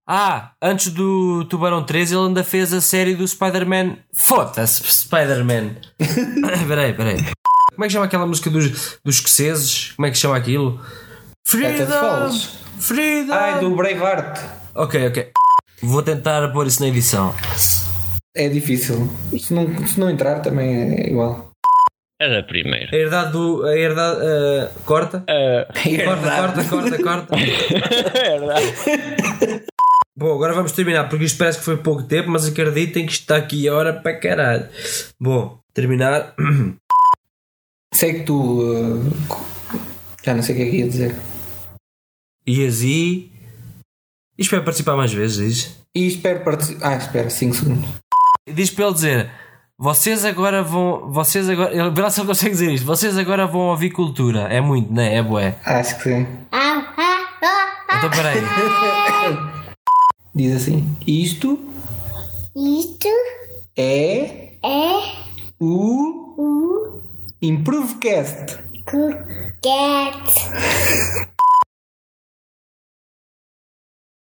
Speaker 1: Ah, antes do Tubarão 3 ele ainda fez a série do Spider-Man. Foda-se, Spider-Man. peraí, peraí. Como é que chama aquela música dos, dos escoceses? Como é que chama aquilo? Freedom!
Speaker 3: Falls.
Speaker 1: Freedom!
Speaker 3: Ai, do Braveheart.
Speaker 1: Ok, ok. Vou tentar pôr isso na edição.
Speaker 3: É difícil. Se não, se não entrar também é igual.
Speaker 2: Era a primeira.
Speaker 1: A herdade do. A herdade. ah, corta? Corta, corta, corta, corta. Bom, agora vamos terminar porque isto parece que foi pouco tempo, mas acreditem que isto está aqui a hora para caralho. Bom, terminar.
Speaker 3: Sei que tu. uh, já não sei o que é que ia dizer.
Speaker 1: E assim. E espero participar mais vezes, diz.
Speaker 3: E espero participar. Ah, espera, 5 segundos.
Speaker 1: Diz para ele dizer: Vocês agora vão. Vocês agora. Ele vê lá se ele consegue dizer isto. Vocês agora vão ouvir cultura. É muito, não é? É bué.
Speaker 3: Acho que sim.
Speaker 6: Ah, ah, ah,
Speaker 1: Então peraí.
Speaker 3: Diz assim: Isto
Speaker 6: Isto
Speaker 3: é
Speaker 6: é
Speaker 3: o
Speaker 6: o
Speaker 3: Improvecast.
Speaker 6: Cuquete.